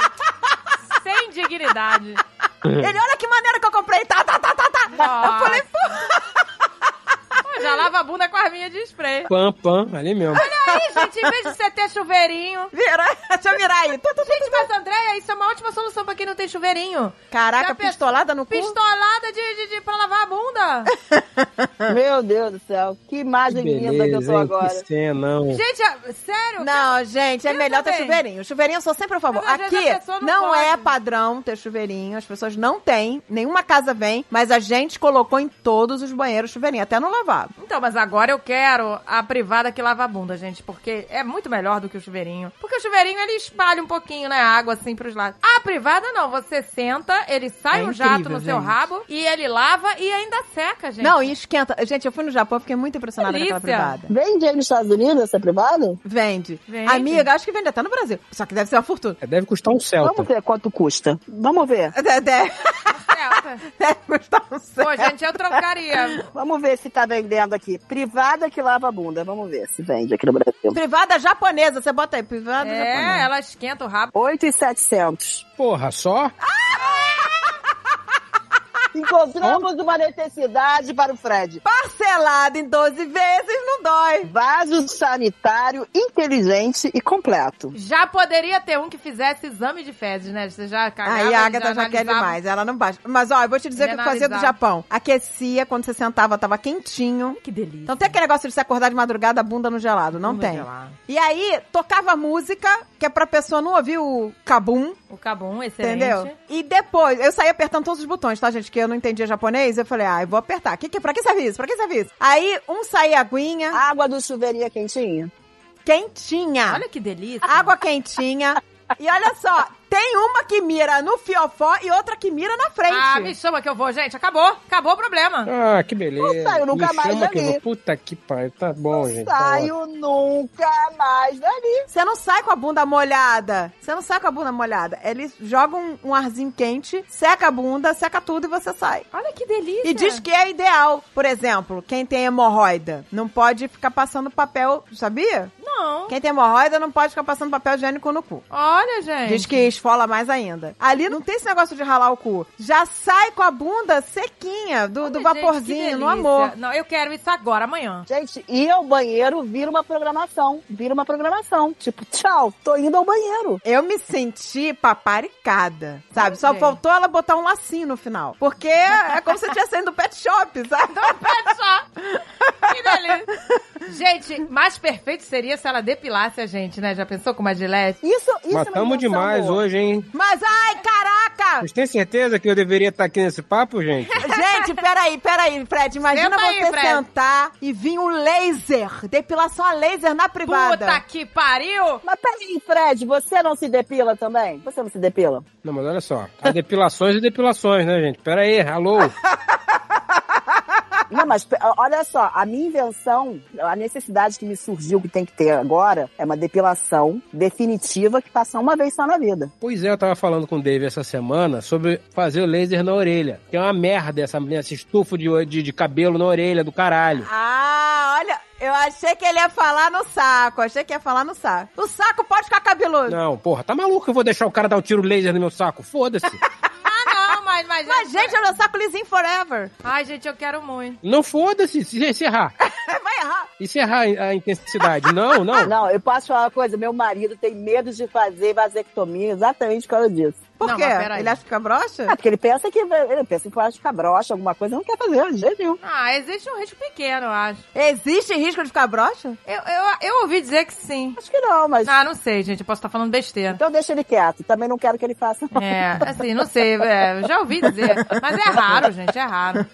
Sem dignidade. Ele, olha que maneira que eu comprei, tá, tá, tá, tá, tá. Nossa. Eu falei. Pô, já lava a bunda com a arminha de spray. Pam, pam, ali mesmo. Aí, gente, em vez de você ter chuveirinho... Vira, deixa eu virar aí. Tu, tu, tu, tu. Gente, mas Andréia, isso é uma ótima solução pra quem não tem chuveirinho. Caraca, pensou- pistolada no cu? Pistolada de, de, de- pra lavar a bunda. Meu Deus do céu. Que imagem linda que eu tô hein? agora. Que cena, não. Gente, é- sério? Não, gente, é Eu melhor ter também. chuveirinho. Chuveirinho eu sou sempre a favor. Mas Aqui não não, é padrão ter chuveirinho, as pessoas não têm, nenhuma casa vem, mas a gente colocou em todos os banheiros chuveirinho, até no lavabo. Então, mas agora eu quero a privada que lava a bunda, gente, porque é muito melhor do que o chuveirinho. Porque o chuveirinho, ele espalha um pouquinho, né, a água assim pros lados. A privada não, você senta, ele sai É um jato incrível, no seu gente. rabo e ele lava e ainda seca, gente. Não, e esquenta. Gente, eu fui no Japão, fiquei muito impressionada com aquela Delícia. privada. Vende aí nos Estados Unidos essa privada? Vende. Vende. Amiga, acho que vende até no Brasil. Só que deve ser uma fortuna. É, Deve custar um Celta. Vamos ver quanto custa. Vamos ver. Deve, Seca. deve custar um Pô, gente, eu trocaria. Vamos ver se tá vendendo aqui. Privada que lava a bunda. Vamos ver se vende aqui no Brasil. Privada japonesa, você bota aí, privada É, japonesa. ela esquenta o rabo. 8,700. Porra, só? Encontramos uma necessidade para o Fred. Parcelado em 12 vezes, não dói. Vaso sanitário inteligente e completo. Já poderia ter um que fizesse exame de fezes, né? Você já cagava Aí a Agatha já, quer analisava. demais, ela não baixa. Mas ó, eu vou te dizer o que eu fazia do. Japão. Aquecia, quando você sentava, tava quentinho. Que delícia. Então tem aquele negócio de você acordar de madrugada, a bunda no gelado. Não Bunda tem. gelada. E aí, tocava música, que é pra pessoa não ouvir o cabum, O cabum, excelente. entendeu? E depois, eu saí apertando todos os botões, tá, gente? Que eu não entendia japonês. Eu falei, ah, eu vou apertar. Que, que, pra que serve isso? Pra que serve isso? Aí, um saía aguinha, Água do chuveirinho é quentinha? quentinha. Olha que delícia. Água quentinha. E olha só, tem uma que mira no fiofó e outra que mira na frente. Ah, me chama que eu vou, gente. Acabou. Acabou o problema. Ah, que beleza. Não saio nunca Me mais que dali. vou. Puta que pariu. Tá bom, gente. tá Saio nunca mais dali. Você não sai com a bunda molhada. Você não sai com a bunda molhada. Eles jogam um, um arzinho quente, seca a bunda, seca tudo e você sai. Olha que delícia. E diz que é ideal. Por exemplo, quem tem hemorroida não pode ficar passando papel, sabia? Não. Quem tem hemorroida não pode ficar passando papel higiênico no cu. Olha, gente. Diz que esfola mais ainda. Ali não tem esse negócio de ralar o cu. Já sai com a bunda sequinha, do, do Olha, gente, vaporzinho, que no amor. Não, eu quero isso agora, amanhã. Gente, ir ao banheiro vira uma programação. Vira uma programação. Tipo, tchau, tô indo ao banheiro. Eu me senti paparicada, sabe? Só Gente. faltou ela botar um lacinho no final. Porque é como se você tivesse saindo do pet shop, sabe? Olha só. Que delícia. Gente, mais perfeito seria se ela depilasse a gente, né? Já pensou com uma gilete? Isso, isso é Matamos invenção demais hoje, hein? Mas, ai, caraca! Vocês têm certeza que eu deveria estar aqui nesse papo, gente? Gente, peraí, peraí, Fred. Imagina Senta aí, você Fred. sentar e vir um laser. Depilação a laser na privada. Puta que pariu! Mas peraí, Fred, você não se depila também? Você não se depila? Não, mas olha só. Há depilações e depilações, né, gente? Pera aí, alô? Não, mas olha só, a minha invenção, a necessidade que me surgiu, que tem que ter agora, é uma depilação definitiva que passa uma vez só na vida. Pois é, eu tava falando com o Dave essa semana sobre fazer o laser na orelha. Que é uma merda essa, esse estufo de, de, de cabelo na orelha do caralho. Ah, olha, eu achei que ele ia falar no saco. Achei que ia falar no saco. O saco pode ficar cabeludo. Não, porra, tá maluco que eu vou deixar o cara dar um tiro laser no meu saco? Foda-se. Ah, não, mas... Gente, é meu saco lisinho forever. Ai, gente, eu quero muito. Não foda-se, se se errar. Vai errar. E se errar a intensidade? Não, não. Não, eu posso falar uma coisa, meu marido tem medo de fazer vasectomia exatamente por causa disso. Por Não, quê? Ele acha que fica broxa? Ah, porque ele pensa que ele pensa que pode ficar broxa, alguma coisa, não quer fazer, de jeito nenhum. Ah, existe um risco pequeno, eu acho. Existe risco de ficar broxa? Eu, eu, eu ouvi dizer que sim. Acho que não, mas. Ah, não sei, gente. Eu posso estar falando besteira. Então deixa ele quieto. Também não quero que ele faça. não. É, assim, não sei. É, já ouvi dizer. Mas é raro, gente, é raro.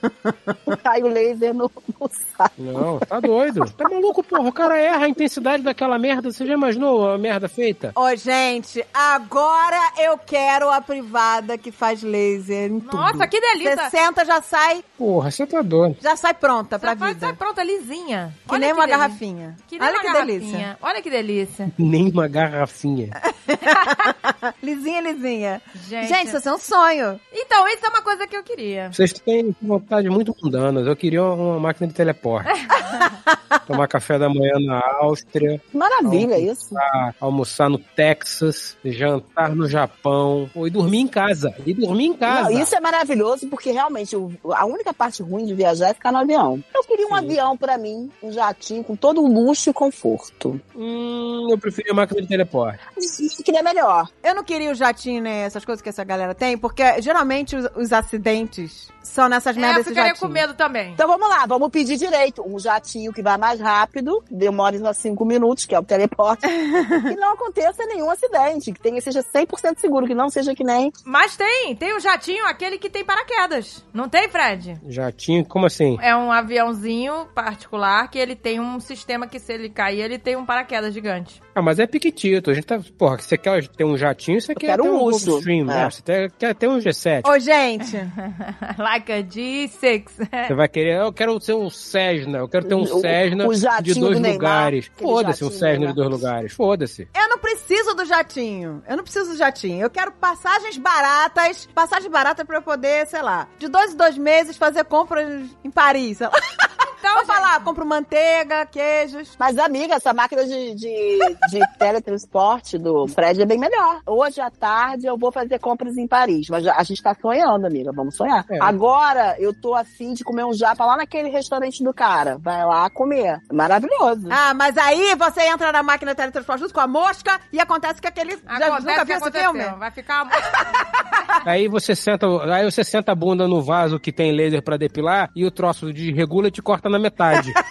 Cai o laser no, no saco. Não, tá doido. Tá maluco, porra. O cara erra a intensidade daquela merda. Você já imaginou a merda feita? Ô, gente, agora eu quero privada que faz laser em tudo. Nossa, que delícia. Você senta, já sai, Porra, você tá doido. já sai pronta pra faz- vida. sai pronta, lisinha. Que Olha nem uma delícia. garrafinha. Que nem Olha uma que garrafinha. delícia. Olha que delícia. Nem uma garrafinha. lisinha, lisinha. Gente. Gente, isso é um sonho. Então, isso é uma coisa que eu queria. Vocês têm vontade muito mundanas. Eu queria uma máquina de teleporte. Tomar café da manhã na Áustria, Maravilha isso. almoçar, almoçar no Texas, jantar no Japão, e dormir em casa. E dormir em casa. Não, isso é maravilhoso porque realmente a única parte ruim de viajar é ficar no avião. Eu queria um Sim. avião pra mim, um jatinho com todo o luxo e conforto. Hum, eu preferia a máquina de teleporte. Isso que é melhor. Eu não queria o jatinho, né? Essas coisas que essa galera tem, porque geralmente os, os acidentes são nessas É, merdas eu desse ficaria com medo também. Então vamos lá, vamos pedir direito. Um jatinho que vai mais rápido, demore só 5 minutos, que é o teleporte, que não aconteça nenhum acidente, que tenha, seja 100% seguro, que não seja que nem. Mas tem, tem o jatinho, aquele que tem paraquedas. Não tem, Fred? Jatinho, como assim? É um aviãozinho particular que ele tem um sistema que se ele cair, ele tem um paraquedas gigante. Ah, mas é piquitito. A gente tá. Porra, você quer ter um jatinho, você quer quero ter um um luxo. Gulfstream, É. né? Você ter- quer ter um G7. Ô, gente, like a G6. Você vai querer, eu quero ser um Cessna, eu quero ter um O- Cessna o jatinho de dois do lugares. Foda-se um Cessna de dois lugares. Foda-se. eu não preciso do jatinho. Eu não preciso do jatinho. Eu quero passagens baratas. Passagens baratas pra eu poder, sei lá, de dois em dois meses fazer compras em Paris, sei lá. Então, Vou falar, compro manteiga, queijos. Mas, amiga, essa máquina de, de, de teletransporte do Fred é bem melhor. Hoje à tarde eu vou fazer compras em Paris. Mas a gente tá sonhando, amiga. Vamos sonhar. É. Agora eu tô afim de comer um japa lá naquele restaurante do cara. Vai lá comer. Maravilhoso. Ah, mas aí você entra na máquina de teletransporte junto com a mosca e acontece que aquele... Já Acontece nunca o que viu esse filme? Vai ficar... Aí você senta, aí você senta a bunda no vaso que tem laser pra depilar e o troço desregula e te corta na metade.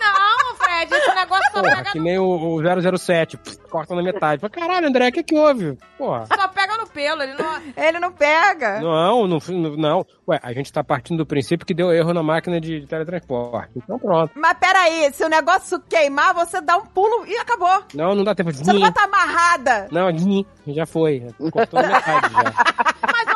Não, Fred, esse negócio só Porra, pega, que no, nem o, o 007, pff, corta na metade. Fala, Caralho, André, o que que houve? Porra. só pega no pelo. Ele não... Ele não pega. Não, não, não. Ué, a gente tá partindo do princípio que deu erro na máquina de teletransporte. Então pronto. Mas peraí, se o negócio queimar, você dá um pulo e acabou. Não, não dá tempo de... Você não vai estar amarrada. Não, já foi. Cortou na metade já. Mas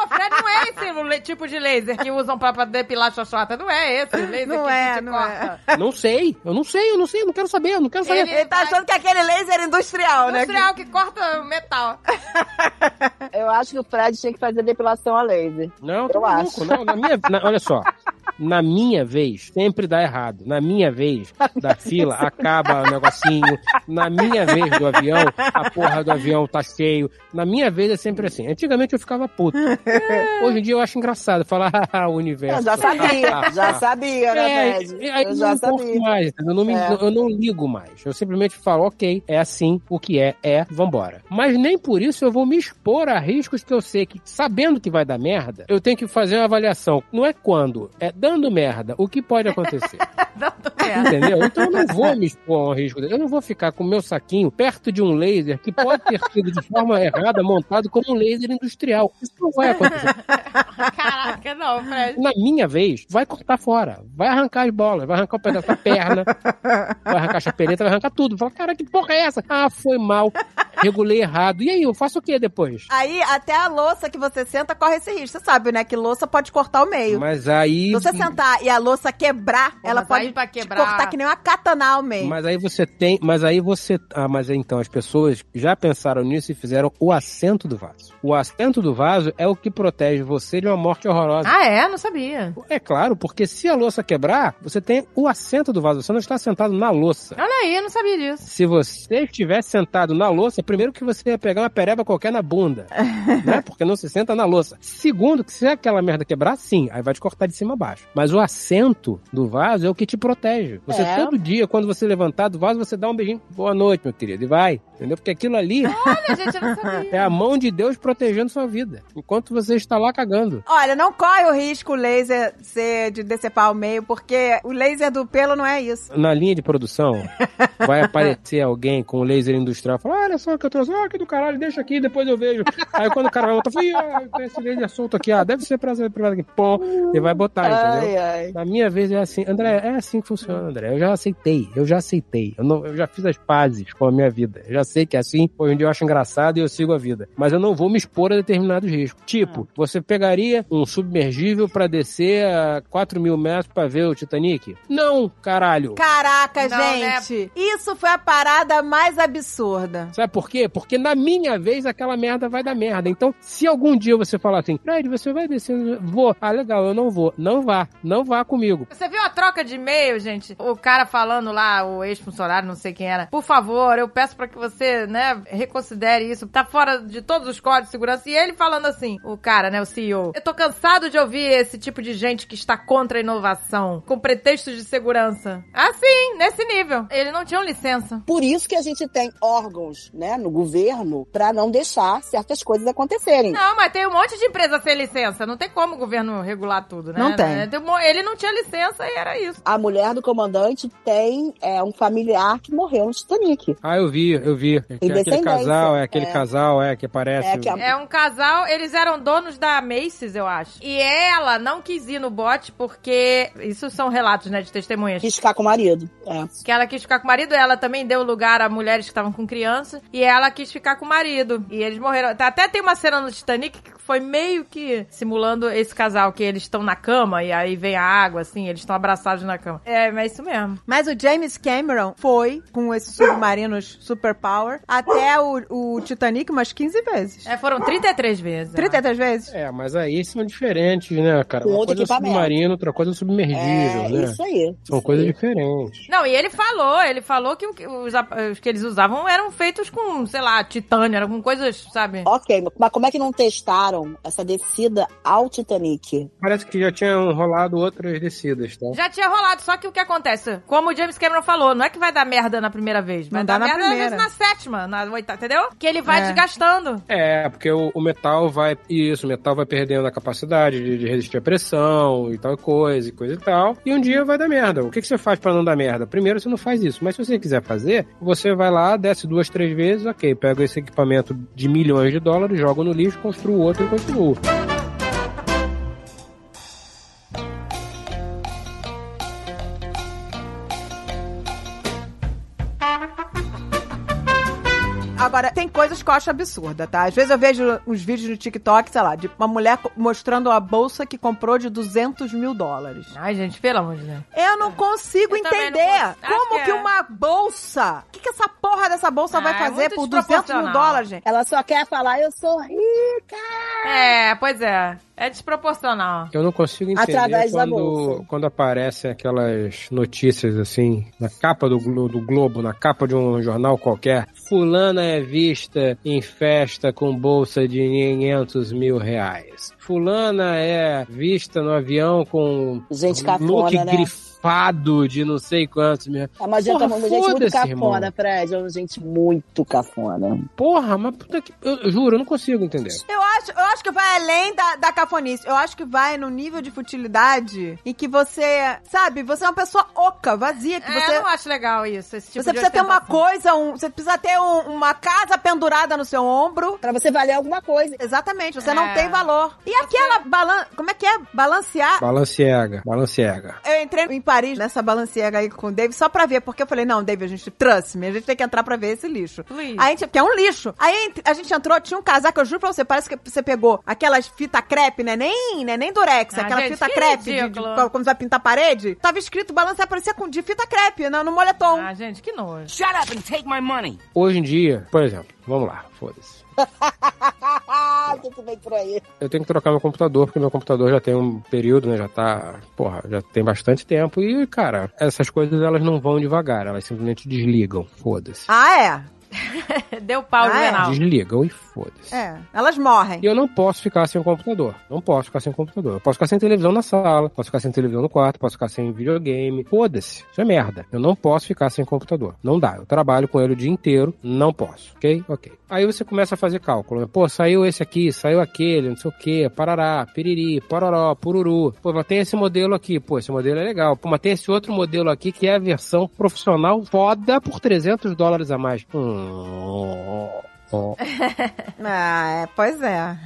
é esse tipo de laser que usam pra, depilar xoxota. Não é esse o laser Não que é, não corta. Não sei, eu não sei, eu não sei, eu não quero saber, eu não quero saber. Ele- Ele tá achando que é aquele laser industrial, né? Industrial que corta metal. Eu acho que o Fred tinha que fazer depilação a laser. Não, Eu acho. Não, na minha, na- olha só. Na minha vez, sempre dá errado. Na minha vez da fila, acaba o negocinho. Na minha vez do avião, a porra do avião tá cheio. Na minha vez é sempre assim. Antigamente eu ficava puto. Hoje em dia eu acho engraçado falar, ah, o universo. Eu já sabia, já sabia, né, É, aí Eu já sabia. mais, eu não, me- É. eu não ligo mais. Eu simplesmente falo, ok, é assim, o que é, é, vambora. Mas nem por isso eu vou me expor a riscos que eu sei que, sabendo que vai dar merda, eu tenho que fazer uma avaliação. Não é quando, é dando merda. O que pode acontecer? certo. Entendeu? Então eu não vou me expor a um risco desse. Eu não vou ficar com o meu saquinho perto de um laser que pode ter sido de forma errada montado como um laser industrial. Isso não vai acontecer. Caraca, não, Fred. Na minha vez, vai cortar fora. Vai arrancar as bolas, vai arrancar o pedaço da perna, vai arrancar a chapeleta, vai arrancar tudo. Fala, cara, que porra é essa? Ah, foi mal. Regulei errado. E aí, eu faço o que depois? Aí, até a louça que você senta corre esse risco. Você sabe, né? Que louça pode cortar o meio. Mas aí. Se você sentar e a louça quebrar, ela mas pode aí pra te quebrar- cortar que nem uma katana meio. Mas aí você tem. Mas aí você. Ah, mas então, as pessoas já pensaram nisso e fizeram o assento do vaso. O assento do vaso é o que protege você de uma morte horrorosa. Ah, é? Não sabia. É claro, porque se a louça quebrar, você tem o assento do vaso. Você não está sentado na louça. Olha aí, eu não sabia disso. Se você estivesse sentado na louça, primeiro que você ia pegar uma pereba qualquer na bunda, né? Porque não se senta na louça. Segundo, que se aquela merda quebrar, sim, aí vai te cortar de cima a baixo. Mas o assento do vaso é o que te protege. Você É. todo dia, quando você levantar do vaso, você dá um beijinho. Boa noite, meu querido. E vai. Entendeu? Porque aquilo ali Olha, gente, é a mão de Deus protegendo sua vida. Enquanto você está lá cagando. Olha, não corre o risco o laser ser de decepar ao meio, porque o laser do pelo não é isso. Na linha de produção, vai aparecer alguém com laser industrial e falar: Olha só que eu trouxe, ah, que do caralho, deixa aqui, depois eu vejo. Aí quando o cara vai botar, "Ih, ah, esse laser solto aqui, ah, deve ser pra privado aqui, pô, e vai botar, entendeu? Ai, ai. Na minha vez é assim, André, é assim que funciona, André. Eu já aceitei, eu já aceitei. Eu, não, eu já fiz as pazes com a minha vida. Eu já sei que é assim, hoje em dia eu acho engraçado e eu sigo a vida. Mas eu não vou me expor a determinados riscos. Tipo, você pegaria um submergível pra descer a 4 mil metros pra ver o Titanic? Não, caralho. Caraca, Não, né? gente. Isso foi a parada mais absurda. Sabe por quê? Porque na minha vez aquela merda vai dar merda. Então, se algum dia você falar assim, Fred, você vai descer? Vou. Ah, legal, eu não vou. Não vá. Não vá comigo. Você viu a troca de e-mail, gente? O cara falando lá, o ex-funcionário, não sei quem era. Por favor, eu peço pra que você, né, reconsidere isso. Tá fora de todos os códigos de segurança. E ele falando assim, o cara, né, o CEO. Eu tô cansado de ouvir esse tipo de gente que está contra a inovação, com pretextos de segurança. Assim, nesse nível. Eles não tinham licença. Por isso que a gente tem órgãos, né, no governo, pra não deixar certas coisas acontecerem. Não, mas tem um monte de empresa sem licença. Não tem como o governo regular tudo, né? Não tem. Né? Ele não tinha licença e era isso. A mulher do comandante tem é, um familiar que morreu no Titanic. Ah, eu vi, eu vi. É aquele descendência. casal, é aquele É. casal, é, que aparece. É, que a- É um casal, eles eram donos da Macy's, eu acho. E ela não quis ir no bote porque. Isso são relatos, né, de testemunhas. Quis ficar com o marido. É. Que ela quis ficar com o marido, ela também deu lugar a mulheres que estavam com criança. E ela quis ficar com o marido. E eles morreram. Tá- Até tem uma cena no Titanic que foi meio que simulando esse casal, que eles estão na cama e aí vem a água, assim, eles estão abraçados na cama. É, mas é isso mesmo. Mas o James Cameron foi com esses submarinos superpower até o, o Titanic umas 15 vezes. É, foram 33 vezes. 33 vezes? É, mas aí são diferentes, né, cara? Uma coisa é submarino, outra coisa é submergível, É, né? isso aí. São Isso coisas aí. diferentes. Não, e ele falou, ele falou que os, os que eles usavam eram feitos com, sei lá, titânio, eram com coisas, sabe? Ok, mas como é que não testaram essa descida ao Titanic? Parece que já tinham rolado outras descidas, tá? Já tinha rolado, só que o que acontece? Como o James Cameron falou, não é que vai dar merda na primeira vez, vai Não dar dá na merda às primeira. vezes na sétima, na oitava, entendeu? Que ele vai É. desgastando. É, porque o, o metal vai. Isso, o metal vai perdendo a capacidade de, de resistir à pressão e tal coisa, e coisa e tal. E um dia vai dar merda. O que, que você faz pra não dar merda? Primeiro você não faz isso. Mas se você quiser fazer, você vai lá, desce duas, três vezes, ok, pega esse equipamento de milhões de dólares, joga no lixo, construa outro e continua. Agora, tem coisas que eu acho absurda, tá? Às vezes eu vejo uns vídeos no TikTok, sei lá, de uma mulher mostrando a bolsa que comprou de 200 mil dólares. Ai, gente, pelo amor de Deus. Eu não consigo Eu não entender consigo. Acho como que que, é. uma bolsa. O que, que essa porra dessa bolsa Ah, vai é fazer muito por 200 mil dólares, gente? Ela só quer falar, eu sou rica. É, pois é. É desproporcional. Eu não consigo entender Através da quando, bolsa. quando aparecem aquelas notícias assim, na capa do, do Globo, na capa de um jornal qualquer. Fulana é vista em festa com bolsa de 500 mil reais. Fulana é vista no avião com Gente look cafona, né? grifado de não sei quantos mil. É uma gente, Porra, uma gente muito cafona, irmão. Fred. É uma gente muito cafona. Porra, mas puta que. Eu, eu juro, eu não consigo entender. Eu acho, eu acho que vai além da, da cafonice. Eu acho que vai no nível de futilidade em que você, sabe, você é uma pessoa oca, vazia, que É, você... eu não acho legal isso. Esse tipo Você de precisa ter uma coisa, um- você precisa ter um- uma casa pendurada no seu ombro. Pra você valer alguma coisa. Exatamente, você É. não tem valor. E aquela balan... Como é que é? Balancear? Balenciaga, Balenciaga. Eu entrei em Paris nessa Balenciaga aí com o Dave só pra ver, porque eu falei, não, Dave, a gente trust me, a gente tem que entrar pra ver esse lixo. Aí a gente, que é um lixo. Aí a gente entrou, tinha um casaco, eu juro pra você, parece que você pegou aquelas fita crepe, né? Nem, né? Nem durex, Ah, aquela gente, fita crepe, de, de, quando você vai pintar a parede. Tava escrito Balancear, parecia com, de fita crepe, né, no moletom. Ah, gente, que nojo. Shut up and take my money. Hoje em dia, por exemplo, vamos lá, foda-se. Ah, que tu vem por aí. Eu tenho que trocar meu computador, porque meu computador já tem um período, né? Já tá, porra, já tem bastante tempo. E, cara, essas coisas elas não vão devagar, elas simplesmente desligam. Foda-se. Ah, é? Deu pau, Ah, é? Desligam e foda-se. É. Elas morrem. E eu não posso ficar sem o computador. Não posso ficar sem o computador. Eu posso ficar sem televisão na sala, posso ficar sem televisão no quarto, posso ficar sem videogame. Foda-se. Isso é merda. Eu não posso ficar sem computador. Não dá. Eu trabalho com ele o dia inteiro. Não posso. Ok? Ok. Aí você começa a fazer cálculo. né? Pô, saiu esse aqui, saiu aquele, não sei o que, parará, piriri, pororó, pururu. Pô, mas tem esse modelo aqui. Pô, esse modelo é legal. Pô, mas tem esse outro modelo aqui que é a versão profissional foda por 300 dólares a mais. Hum. Ah, é, pois é.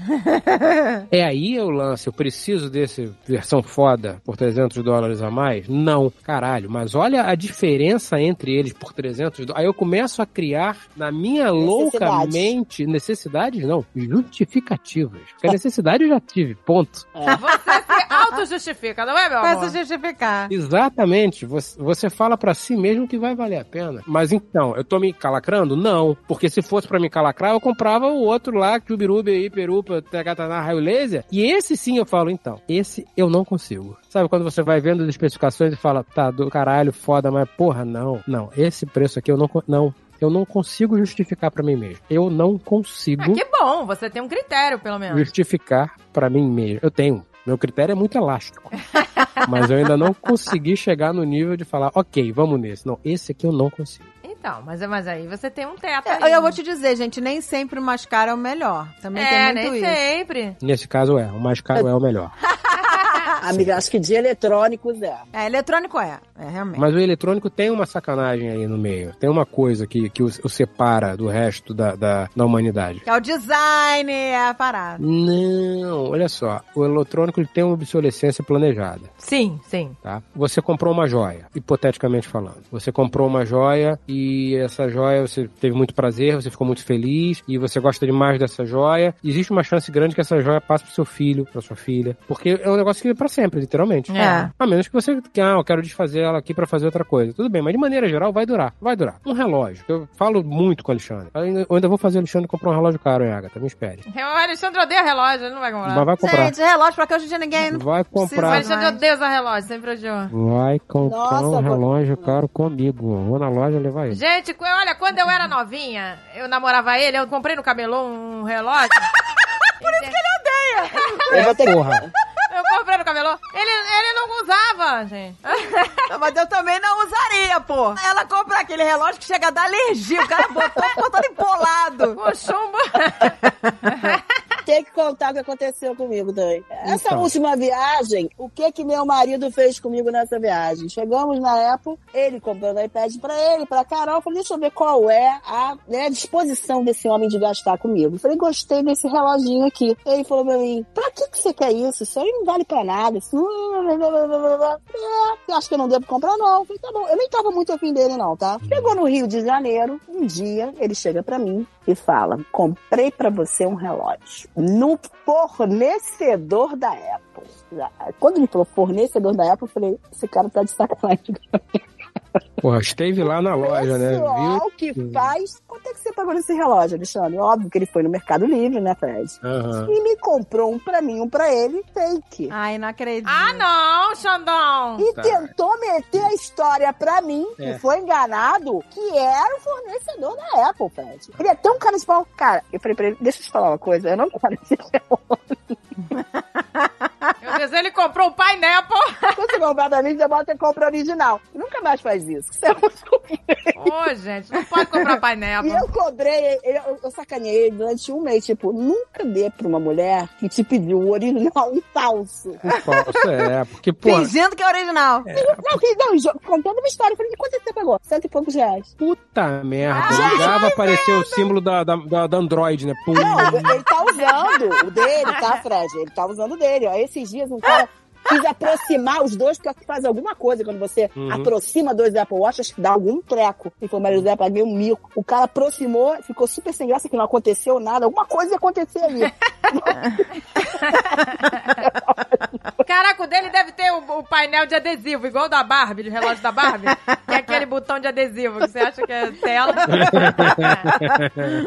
É aí o lance, eu preciso desse versão foda por 300 dólares a mais? Não, caralho, mas olha a diferença entre eles por 300 dólares. Aí eu começo a criar na minha louca Necessidades. mente, necessidades não, justificativas. Porque a necessidade eu já tive, ponto. Você se auto-justifica, não é, meu amor? A justificar. Exatamente, você, você fala pra si mesmo que vai valer a pena. Mas então, eu tô me calacrando? Não, porque se fosse pra me calacrar, eu comprava o outro lá, Jubiruba aí, Perupa, Tegataná, Raio Laser. E esse sim eu falo, então, esse eu não consigo. Sabe quando você vai vendo as especificações e fala, tá, do caralho, foda, mas porra, não, não, esse preço aqui eu não, não, eu não consigo justificar pra mim mesmo. Eu não consigo Ah, que bom, você tem um critério, pelo menos. justificar pra mim mesmo. Eu tenho. Meu critério é muito elástico. Mas eu ainda não consegui chegar no nível de falar, ok, vamos nesse. Não, esse aqui eu não consigo. Então, mas, mas aí você tem um teto Eu, aí. eu vou te dizer, gente, nem sempre o mais caro é o melhor. Também É, tem muito nem isso. sempre. Nesse caso é, o mais caro é o melhor. Amiga, acho que de eletrônicos é. É, eletrônico é. É, realmente. Mas o eletrônico tem uma sacanagem aí no meio. Tem uma coisa que, que o, o separa do resto da, da, da humanidade. Que é o design, é a parada. Não, olha só. O eletrônico ele tem uma obsolescência planejada. Sim, sim. tá? Você comprou uma joia, hipoteticamente falando. Você comprou uma joia e essa joia você teve muito prazer, você ficou muito feliz e você gosta demais dessa joia. Existe uma chance grande que essa joia passe pro seu filho, pra sua filha, porque é um negócio que é pra sempre, literalmente. É. A menos que você, ah, eu quero desfazer ela aqui pra fazer outra coisa. Tudo bem, mas de maneira geral vai durar, vai durar. Um relógio. Eu falo muito com o Alexandre. Eu ainda, eu ainda vou fazer o Alexandre comprar um relógio caro, hein, Agatha? Me espere. O Alexandre odeia relógio, ele não vai comprar. Mas vai comprar. Gente, relógio pra que hoje em dia ninguém Vai precisa O comprar. Alexandre odeia usar relógio, sempre odiou. Vai comprar Nossa, um vou- relógio caro comigo. Vou na loja levar ele. Gente, olha, quando eu era novinha, eu namorava ele, eu comprei no camelô um relógio. Por isso que ele que... Porra. Comprei no camelô. Ele, ele não usava, gente. Não, Mas eu também não usaria, pô. Ela compra aquele relógio que chega a dar alergia. O cara botou, todo empolado. O chumbo. Tem que contar o que aconteceu comigo também. Essa Então. última viagem, o que que meu marido fez comigo nessa viagem? Chegamos na Apple, ele comprando iPad pra ele, pra Carol. Eu Falei, deixa eu ver qual é a né, disposição desse homem de gastar comigo. Eu Falei, gostei desse reloginho aqui. Ele falou pra mim, pra que que você quer isso? Isso aí não vale pra nada. Isso... É, acho que eu não devo comprar não. Eu Falei, tá bom. Eu nem tava muito afim dele não, tá? Chegou no Rio de Janeiro, um dia ele chega pra mim e fala: Comprei pra você um relógio no fornecedor da Apple. Quando ele falou fornecedor da Apple, eu falei: Esse cara tá de sacanagem. Porra, esteve lá na loja, né? Pessoal Viu? que faz. Quanto é que você pagou nesse relógio, Alexandre? Óbvio que ele foi no Mercado Livre, né, Fred? Aham. E me comprou um pra mim, um pra ele, fake. Ai, não acredito. Ah, não, Xandão. E Tá. tentou meter a história pra mim, É. que foi enganado, que era o fornecedor da Apple, Fred. Ele é tão cara de pau. Cara, eu falei pra ele, deixa eu te falar uma coisa, eu não quero esse relógio. Eu ele comprou o painel, pô. Quando você comprar da mim, você bota e compra original. Nunca mais faz isso. Isso é muito Ô, gente, não pode comprar painel, E eu cobrei, eu, eu, sacaneei ele durante um mês. Tipo, nunca dê pra uma mulher que te pediu o original um falso. Falso, é. Porque, pô, Fingindo que é original. Não, que, não, contando uma história. Eu falei, quanto você pagou? Cento e poucos reais. puta merda. Ligava, apareceu o símbolo da, da, da, da Android, né? Pum. Não, ele tá usando o dele, tá, Fred? Ele tá usando o dele. Ó, esses dias um cara quis aproximar os dois, porque faz alguma coisa quando você Uhum. aproxima dois Apple Watch, acho que dá algum treco. E foi, Maria José, paguei um mico. O cara aproximou, ficou super sem graça, que não aconteceu nada. Alguma coisa ia acontecer ali. Caraca, o dele deve ter o, o painel de adesivo, igual o da Barbie, do relógio da Barbie. que é aquele botão de adesivo que você acha que é tela.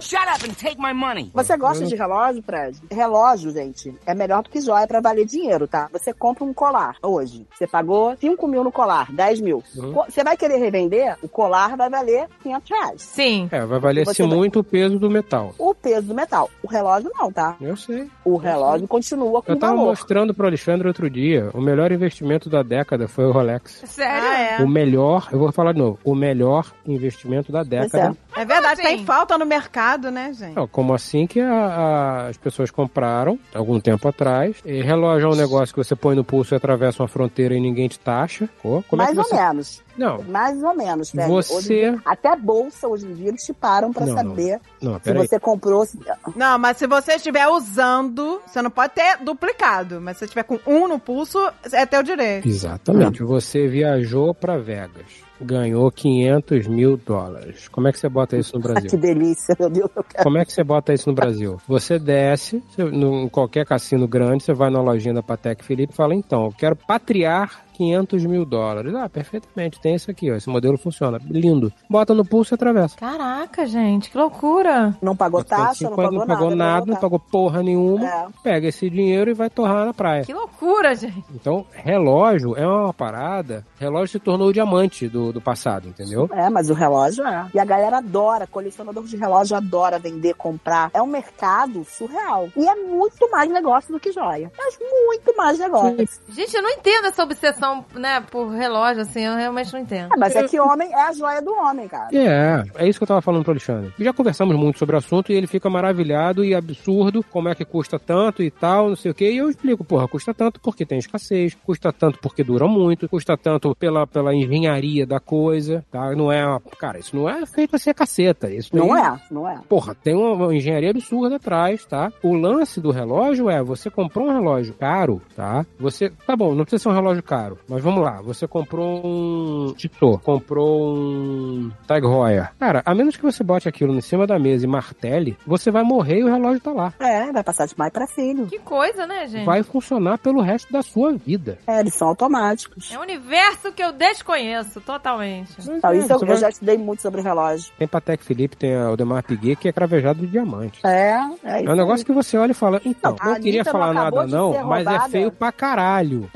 Shut up and take my money. Você gosta de relógio, Fred? Relógio, gente, é melhor do que joia pra valer dinheiro, tá? Você compra um colar hoje. Você pagou 5 mil no colar, 10 mil. Uhum. Você vai querer revender? O colar vai valer 500 reais. Sim. É, vai valer-se Você vai- muito o peso do metal. O peso do metal. O relógio não, tá? Eu sei. O relógio continua com Eu tava valor. mostrando pro Alexandre outro dia, o melhor investimento da década foi o Rolex. Sério? Ah, é. O melhor, eu vou falar de novo, o melhor investimento da década. É verdade, assim? tem falta no mercado, né, gente? Não, como assim que a- a- as pessoas compraram algum tempo atrás? E relógio é um negócio que você põe no pulso e atravessa uma fronteira e ninguém te taxa. Como Mais é que você... ou menos. Não, Mais ou menos, velho. Você- dia, até bolsa, hoje em dia, eles te param pra Não, saber não, se peraí. você comprou. se- Não, mas se você estiver usando, você não pode ter duplicado. Mas se você estiver com um no pulso, é teu direito. Exatamente. Você viajou pra Vegas. Ganhou 500 mil dólares. Como é que você bota isso no Ah, Brasil? que delícia, meu Deus. Como é que você bota isso no Brasil? Você desce, você, no, em qualquer cassino grande, você vai na lojinha da Patek Felipe e fala, então, eu quero patriar 500 mil dólares. Ah, perfeitamente, tem esse aqui, ó, esse modelo funciona, lindo. Bota no pulso e atravessa. Caraca, gente, que loucura. Não pagou taxa, não 50, pagou não pagou nada. nada, não taxa. pagou porra nenhuma. É. Pega esse dinheiro e vai torrar na praia. Que loucura, gente. Então, relógio é uma parada. Relógio se tornou o diamante do, do passado, entendeu? É, mas o relógio é. E a galera adora, colecionador de relógio adora vender, comprar. É um mercado surreal. E é muito mais negócio do que joia. Mas muito mais negócio. Gente, eu não entendo essa obsessão, né, por relógio, assim, eu realmente não entendo. É, mas é que homem é a joia do homem, cara. É, é isso que eu tava falando pro Alexandre. Já conversamos muito sobre o assunto e ele fica maravilhado e absurdo como é que custa tanto e tal, não sei o que. E eu explico, porra, custa tanto porque tem escassez, custa tanto porque dura muito, custa tanto pela, pela engenharia da coisa, tá? Não é, uma- cara, isso não é feito a ser caceta. Isso Não é, não é. Porra, tem uma, uma engenharia absurda atrás, tá? O lance do relógio é, você comprou um relógio caro, tá? Você, tá bom, não precisa ser um relógio caro, mas vamos lá, você comprou um Tissot, comprou um Tag Heuer. Cara, a menos que você bote aquilo em cima da mesa e martele, você vai morrer e o relógio tá lá. É, vai passar de pai pra filho. Que coisa, né, gente? Vai funcionar pelo resto da sua vida. É, eles são automáticos. É um universo que eu desconheço totalmente. Então, isso eu, Você eu vai- já estudei muito sobre relógio. Tem Patek Philippe, tem a Audemars Piguet, que é cravejado de diamante. É, é isso. É um negócio que você olha e fala, então, Não, não queria falar nada não, mas é feio pra caralho.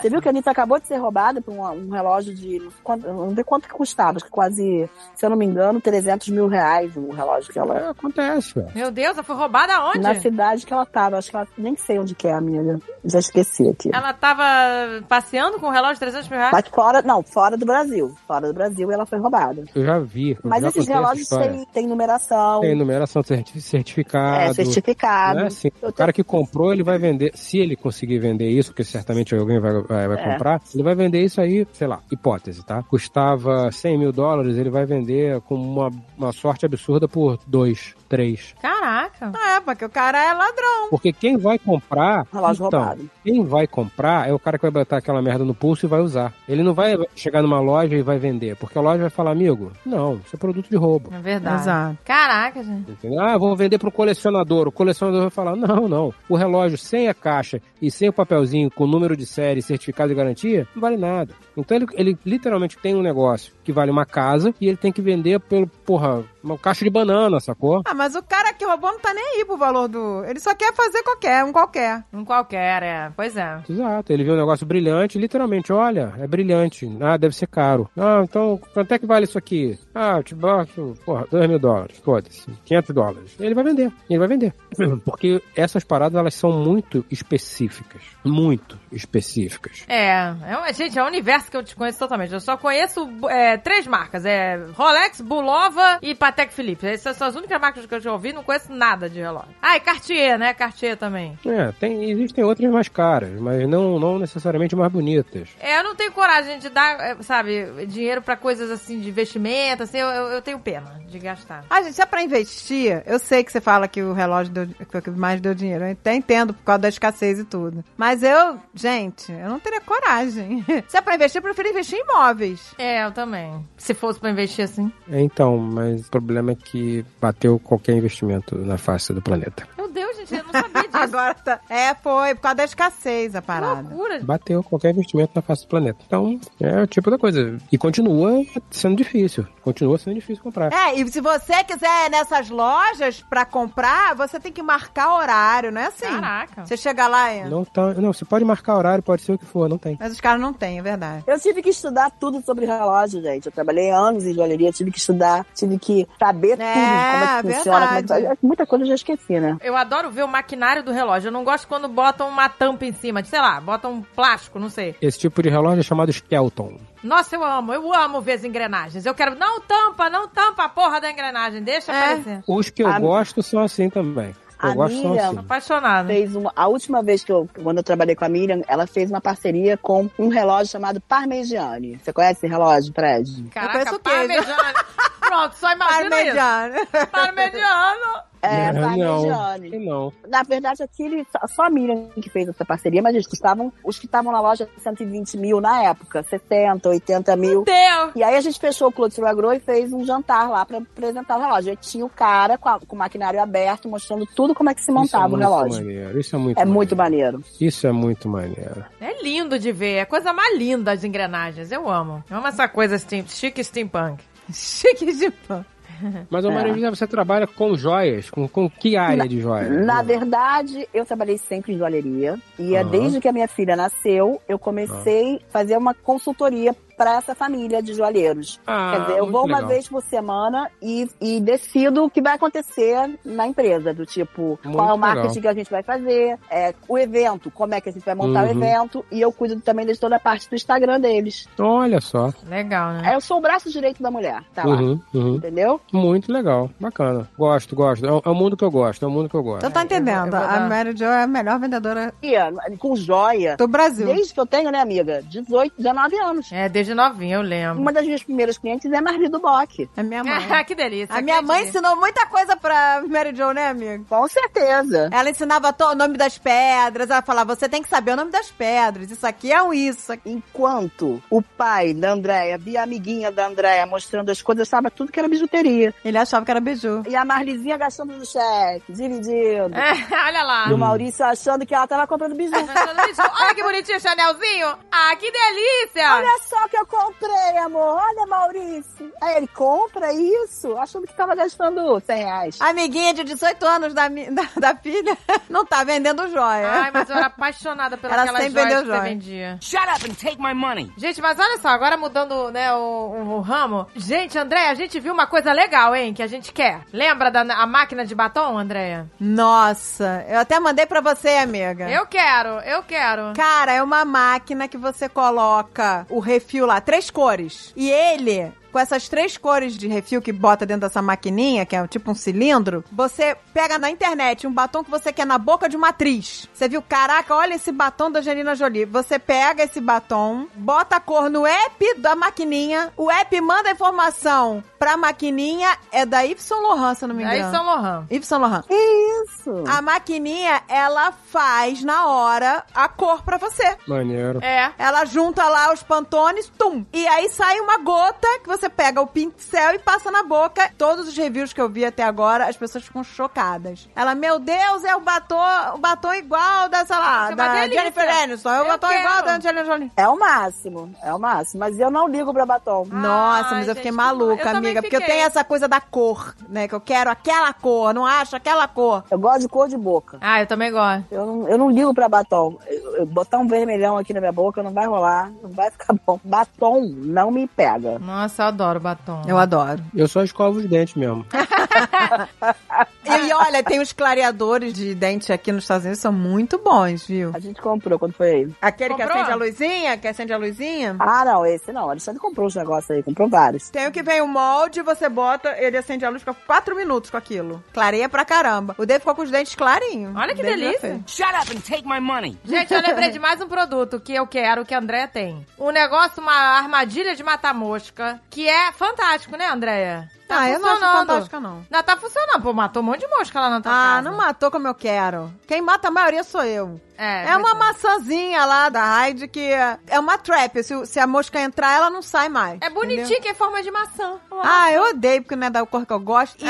Você viu que a Anitta acabou de ser roubada por um, um relógio de. Não sei quanto que custava, acho que quase, se eu não me engano, 300 mil reais o relógio que ela. É, acontece, velho. Meu Deus, ela foi roubada aonde? Na cidade que ela tava, acho que ela nem sei onde que é, amiga. Já esqueci aqui. Ela tava passeando com um relógio de 300 mil reais? Mas fora, não, fora do Brasil. Fora do Brasil ela foi roubada. Eu já vi. eu Mas já esses relógios têm, têm numeração, Tem numeração certi- certificado. é certificado. Não é assim. O cara que comprou, ele vai vender. Se ele conseguir vender isso, porque certamente alguém vai, vai, vai É. comprar, ele vai vender isso aí, sei lá, hipótese, tá? Custava 100 mil dólares, ele vai vender com uma, uma sorte absurda por 2, 3. Caraca. É, porque o cara é ladrão. Porque quem vai comprar. Relógio então, roubado. Quem vai comprar é o cara que vai botar aquela merda no pulso e vai usar. Ele não vai chegar numa loja e vai vender, porque a loja vai falar, amigo, não, isso é produto de roubo. É verdade. Exato. Caraca, gente. Entendeu? Ah, vou vender para o colecionador. O colecionador vai falar: não, não. O relógio sem a caixa e sem o papelzinho com número de série, certificado de garantia, não vale nada. Então ele, ele literalmente tem um negócio que vale uma casa e ele tem que vender pelo, porra, uma caixa de banana, sacou? Ah, mas o cara que roubou não tá nem aí pro valor do. Ele só quer fazer qualquer, um qualquer. Um qualquer, é. Pois é. Exato, ele viu um negócio brilhante, literalmente, olha, é brilhante. Ah, deve ser caro. Ah, então, quanto é que vale isso aqui? Ah, eu te boto, porra, 2 mil dólares, foda-se, 500 dólares. Ele vai vender, ele vai vender. Porque essas paradas, elas são muito específicas. Muito específicas. É, é um- gente, é um universo que eu desconheço totalmente. Eu só conheço é, três marcas: é Rolex, Bulova e Patek Philippe. Essas são as únicas marcas que eu já ouvi, não conheço nada de relógio. Ah, e Cartier, né? Cartier também. É, tem, existem outras mais caras, mas não, não necessariamente mais bonitas. É, eu não tenho coragem de dar, é, sabe, dinheiro pra coisas assim de investimento, assim, eu, eu, eu tenho pena de gastar. Ah, gente, se é pra investir, eu sei que você fala que o relógio deu, que mais deu dinheiro. Eu até entendo por causa da escassez e tudo. Mas eu, gente, eu não teria coragem. se é pra investir, eu prefiro investir em imóveis. É, eu também. Se fosse pra investir assim. É, Então, mas problema é que bateu qualquer investimento na face do planeta. Meu Deus, gente, eu não sabia disso. Agora tá. É, foi, por causa da escassez a Que parada. loucura. Bateu qualquer investimento na face do planeta. Então, é o tipo da coisa. E continua sendo difícil. Continua sendo difícil comprar. É, e se você quiser ir nessas lojas pra comprar, você tem que marcar horário, não é assim? Caraca. Você chega lá e... Não, tá, não, você pode marcar horário, pode ser o que for, não tem. Mas os caras não têm, é verdade. Eu tive que estudar tudo sobre relógio, gente. Eu trabalhei anos em joalheria, tive que estudar, tive que saber tudo de como é que funciona. Como é que... Muita coisa eu já esqueci, né? Eu adoro ver o maquinário do relógio. Eu não gosto quando botam uma tampa em cima, sei lá, botam um plástico, não sei. Esse tipo de relógio é chamado Skeleton. Nossa, eu amo, eu amo ver as engrenagens. Eu quero, não tampa, não tampa a porra da engrenagem, deixa É. aparecer. Os que eu A- gosto são assim também. Eu A gosto Miriam- assim. Apaixonada. Fez uma, a última vez que eu, quando eu trabalhei com a Miriam, ela fez uma parceria com um relógio chamado Parmegiani. Você conhece esse relógio, Fred? Caraca, conheço o parmejano. Pronto, só imagina Parmegiano. isso. Parmegiano. É, não, Parmegiani. não. Na verdade, aquele, só- a Miriam que fez essa parceria, mas eles custavam, os que estavam na loja, 120 mil na época, 60, 80 mil. Deus. E aí a gente fechou o Clothes Agro e fez um jantar lá pra apresentar o relógio. Aí tinha o cara com, a- com o maquinário aberto, mostrando tudo como é que se Isso é montava o muito relógio. maneiro. Isso é muito É muito maneiro. Isso é muito maneiro. É lindo de ver, é a coisa mais linda as engrenagens. Eu amo. Eu amo essa coisa steam, chique steampunk. Chique de pão. Mas, ô Maria José, você trabalha com joias? Com, com que área de joias? Na verdade, eu trabalhei sempre em joalheria. E é Aham. desde que a minha filha nasceu, eu comecei a fazer uma consultoria para essa família de joalheiros. Ah, Quer dizer, eu vou uma legal. vez por semana e, e decido o que vai acontecer na empresa, do tipo, Muito qual é o legal. marketing que a gente vai fazer, é, o evento, como é que a gente vai montar o Uhum. evento, e eu cuido também de toda a parte do Instagram deles. Olha só. Legal, né? Aí eu sou o braço direito da mulher, tá lá. Uhum, uhum. Entendeu? Muito legal. Bacana. Gosto, gosto. É, o- é o mundo que eu gosto. É o mundo que eu gosto. Então tá entendendo. eu vou A dar- Mary Jo é a melhor vendedora com joia, do Brasil. desde que eu tenho, né, amiga? 18, 19 anos. É, desde novinha, eu lembro. Uma das minhas primeiras clientes é Marli do Bock. É minha mãe. que delícia. A minha mãe ensinou muita coisa pra Mary Jo, né, amigo? Com certeza. Ela ensinava o nome das pedras. Ela falava, você tem que saber o nome das pedras. Isso aqui é um isso. aqui- Enquanto o pai da Andréia via a amiguinha da Andréia mostrando as coisas, sabe tudo que era bijuteria. Ele achava que era beiju. E a Marlizinha gastando no cheque, dividindo. É, olha lá. E o Maurício achando que ela tava comprando biju. Olha que bonitinho o Chanelzinho. Ah, que delícia. Olha só que eu comprei, amor. Olha, Maurício. Aí ele compra isso, achando que tava gastando 100 reais. Amiguinha de 18 anos da, da, da filha não tá vendendo joia. Ai, mas eu era apaixonada Ela pelas sempre joias vendeu que você joia. vendia. Shut up and take my money. Gente, mas olha só, agora mudando, né, o, o- o ramo. Gente, André, a gente viu uma coisa legal, hein, que a gente quer. Lembra da a máquina de batom, Andréia? Nossa, eu até mandei pra você, amiga. Eu quero, eu quero. Cara, é uma máquina que você coloca o refil lá, três cores. E ele, com essas três cores de refil que bota dentro dessa maquininha, que é tipo um cilindro, você pega na internet um batom que você quer na boca de uma atriz. Você viu, caraca, olha esse batom da Angelina Jolie. Você pega esse batom, bota a cor no app da maquininha, o app manda a informação pra maquininha, é da Yves Saint Laurent, se não me engano. São Laurent. Yves Saint Laurent. Que isso? A maquininha, ela faz na hora a cor pra você. Maneiro. É. Ela junta lá os pantones, tum. E aí sai uma gota que você pega o pincel e passa na boca. Todos os reviews que eu vi até agora, as pessoas ficam chocadas. Ela, meu Deus, é o batom, o batom igual da, sei lá, Isso é da. Jennifer Aniston. É o Eu batom quero. igual da Angelina Jolie. É o máximo, é o máximo. Mas eu não ligo pra batom. Nossa, Ai, mas eu fiquei gente, maluca, eu amiga. Porque eu tenho essa coisa da cor, né? Que eu quero aquela cor, não acho aquela cor. Eu gosto de cor de boca. Ah, eu também gosto. Eu não, eu não ligo pra batom. Eu- eu botar um vermelhão aqui na minha boca não vai rolar, não vai ficar bom. Batom não me pega. Nossa, adoro batom. Eu adoro. Eu só escovo os dentes mesmo. E olha, tem os clareadores de dente aqui nos Estados Unidos, são muito bons, viu? A gente comprou quando foi aí. Aquele que Comprou? acende a luzinha, que acende a luzinha. Ah, não, esse não. A Alexandre comprou os negócios aí, comprou vários. Tem o que vem o molde, você bota, ele acende a luz, fica 4 minutos com aquilo. Clareia pra caramba. O Dave ficou com os dentes clarinhos. Olha que delícia. Shut up and take my money. Gente, eu lembrei de mais um produto que eu quero, que a Andréia tem. Um negócio, uma armadilha de matar mosca, que é fantástico, né, Andréia? Tá ah, eu não acho funcionando. fantástica, não. Não, tá funcionando. Pô, matou um monte de mosca lá na tua Ah, casa. não matou como eu quero. Quem mata a maioria sou eu. É, É uma pois maçãzinha lá da Hyde que é é uma trap. Se, se a mosca entrar, ela não sai mais. É bonitinho, entendeu? que é forma de maçã. Ah, eu odeio porque não é da cor que eu gosto. E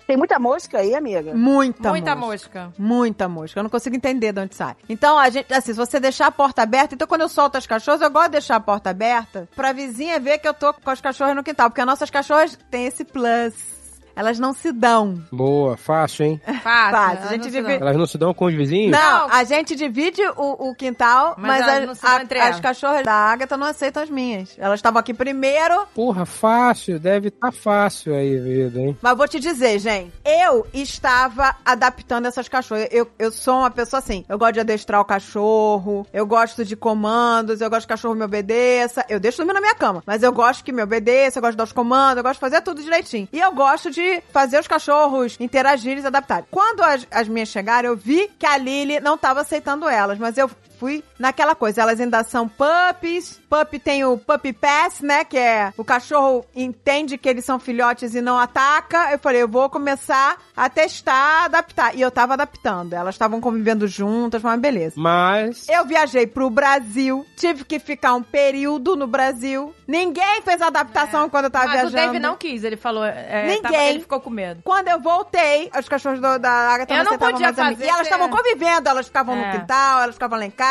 Tem muita mosca aí, amiga? muita, Muita mosca. mosca. Muita mosca. Eu não consigo entender de onde sai. Então, a gente, assim, se você deixar a porta aberta, então quando eu solto as cachorras, eu gosto de deixar a porta aberta pra vizinha ver que eu tô com as cachorras no quintal. Porque as nossas cachorras têm esse plus. Elas não se dão. Boa, fácil, hein? Fácil. Fácil, elas a gente não se divide- dão. Elas não se dão com os vizinhos? Não, a gente divide o, o quintal, Mas mas, a- entre as cachorras da Agatha não aceitam as minhas. Elas estavam aqui primeiro, Porra, fácil. Deve estar fácil aí, vida, hein? mas vou te dizer, gente, eu estava adaptando essas cachorras. Eu, eu sou uma pessoa assim, eu gosto de adestrar o cachorro, eu gosto de comandos, eu gosto que o cachorro me obedeça. Eu deixo dormir na minha cama, mas eu gosto que me obedeça, eu gosto de dar os comandos, eu gosto de fazer tudo direitinho. E eu gosto de fazer os cachorros interagirem e se adaptarem. Quando as, as minhas chegaram, eu vi que a Lily não estava aceitando elas, mas eu fui naquela coisa. Elas ainda são puppies. Pup tem o puppy pass, né? Que é o cachorro entende que eles são filhotes e não ataca. Eu falei, eu vou começar a testar, adaptar. E eu tava adaptando. Elas estavam convivendo juntas, mas beleza. Mas. Eu viajei pro Brasil, tive que ficar um período no Brasil. Ninguém fez adaptação quando eu tava Mas o viajando. Dave não quis, ele falou. é, Ninguém. tava- ele ficou com medo. Quando eu voltei, os cachorros do- da Agatha Eu não podia fazer E elas estavam convivendo, elas ficavam É. no quintal, elas ficavam lá em casa,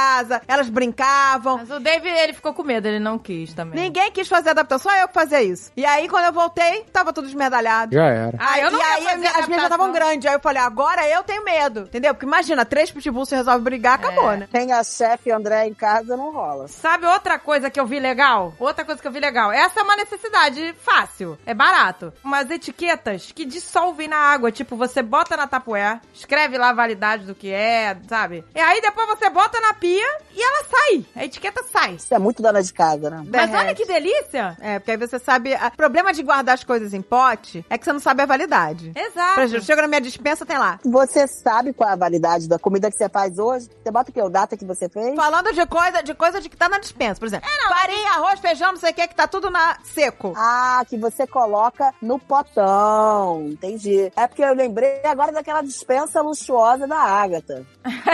elas brincavam. Mas o Dave, ele ficou com medo, ele não quis também. Ninguém quis fazer adaptação, só eu que fazia isso. E aí, quando eu voltei, tava tudo esmerdalhado. Já era. Ah, eu não e ia aí, fazer as minhas já estavam grandes. Aí eu falei, agora eu tenho medo. Entendeu? Porque imagina, três pitbulls se resolve brigar, acabou, É. né? Tem a chefe André em casa, não rola. Sabe outra coisa que eu vi legal? Outra coisa que eu vi legal. Essa é uma necessidade fácil. É barato. Umas etiquetas que dissolvem na água. Tipo, você bota na tapué, escreve lá a validade do que é, sabe? E aí depois você bota na pia e ela sai. A etiqueta sai. Isso é muito dona de casa, né? Mas Derrete. olha que delícia. É, porque aí você sabe. O problema de guardar as coisas em pote é que você não sabe a validade. Exato. Por exemplo, chega na minha dispensa, tem lá. Você sabe qual é a validade da comida que você faz hoje? Você bota o que? O data que você fez? Falando de coisa, de coisa de que tá na dispensa, por exemplo. farinha, arroz, feijão, não sei o que, que tá tudo na seco. Ah, que você coloca no potão. Entendi. É porque eu lembrei agora daquela dispensa luxuosa da Ágata.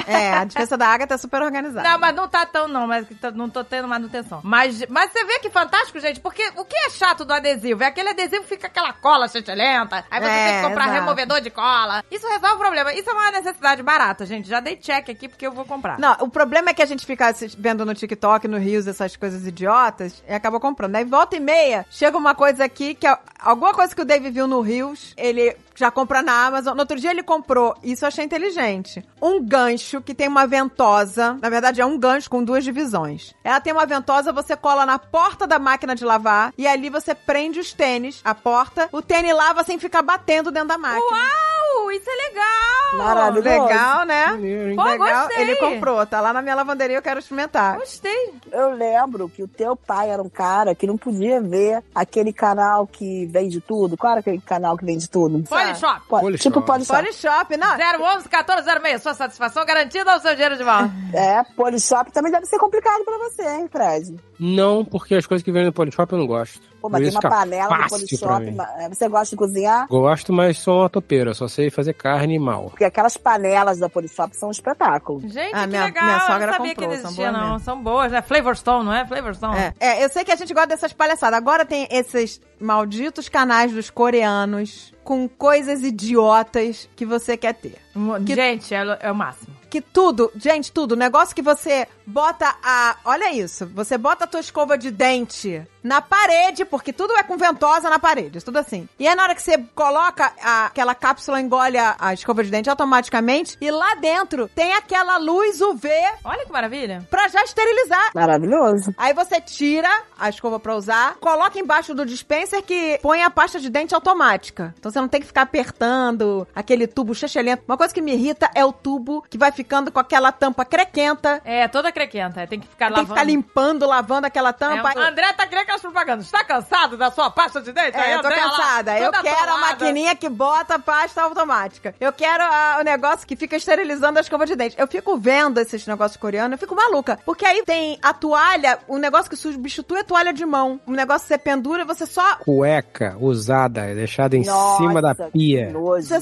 É, a dispensa da Agatha é super organizada. Não, mas não tá tão, não, mas não tô tendo manutenção. Mas, mas você vê que fantástico, gente, porque o que é chato do adesivo? É aquele adesivo que fica aquela cola chantilenta, aí você É, tem que comprar exato. removedor de cola. Isso resolve o problema. Isso é uma necessidade barata, gente. Já dei check aqui porque eu vou comprar. Não, o problema é que a gente fica vendo no TikTok, no Rios, essas coisas idiotas, e acaba comprando. Aí volta e meia, chega uma coisa aqui que é alguma coisa que o Dave viu no Rios, ele já compra na Amazon. No outro dia ele comprou, isso eu achei inteligente. Um gancho que tem uma ventosa. Na verdade, é um gancho com duas divisões. Ela tem uma ventosa, você cola na porta da máquina de lavar e ali você prende os tênis, a porta. O tênis lava sem ficar batendo dentro da máquina. Uau, isso é legal! Maravilhoso. Legal, né? Pô, Legal, gostei. ele comprou, tá lá na minha lavanderia, eu quero experimentar. Gostei. Eu lembro que o teu pai era um cara que não podia ver aquele canal que vende tudo. Qual era aquele canal que vende tudo? Polishop. Po- Polishop. Tipo Polishop. Polishop, não. 011 1406, sua satisfação garantida ou seu dinheiro de volta? É, Polishop também deve ser complicado pra você, hein, Fred? Não, porque as coisas que vêm no Polishop eu não gosto. Pô, mas tem uma panela no Polishop. é, Você gosta de cozinhar? Gosto, mas sou uma topeira, só sei fazer carne mal. Porque aquelas panelas da Polishop são um espetáculo. Gente, Ah, que minha- legal. minha sogra eu não sabia comprou, que são existia, boas não. mesmo. São boas, né? Flavorstone, não é? Flavorstone. É, é, eu sei que a gente gosta dessas palhaçadas. Agora tem esses malditos canais dos coreanos com coisas idiotas que você quer ter. Que- Gente, é, é o máximo. Que tudo, gente, tudo. Negócio que você bota a. Olha isso. Você bota a tua escova de dente na parede, porque tudo é com ventosa na parede, tudo assim. E aí na hora que você coloca a- aquela cápsula, engole a, a escova de dente automaticamente, e lá dentro tem aquela luz UV Olha que maravilha. pra já esterilizar. Maravilhoso. Aí você tira a escova pra usar, coloca embaixo do dispenser que põe a pasta de dente automática. Então você não tem que ficar apertando aquele tubo chechelento. Uma coisa que me irrita é o tubo que vai ficando com aquela tampa crequenta. É, toda crequenta. Tem que ficar Tem que lavando. ficar limpando, lavando aquela É, tampa. o André tá querendo aquelas propagandas. Está cansado da sua pasta de dente? É, eu tô André, lá, cansada. Eu quero a atolada. maquininha que bota a pasta automática. Eu quero a- o negócio que fica esterilizando a escova de dente. Eu fico vendo esses negócios coreanos, eu fico maluca. Porque aí tem a toalha, um negócio que substitui a toalha de mão. Um negócio que você pendura e você só Cueca usada, deixada em Nossa, cima da que pia. nojo.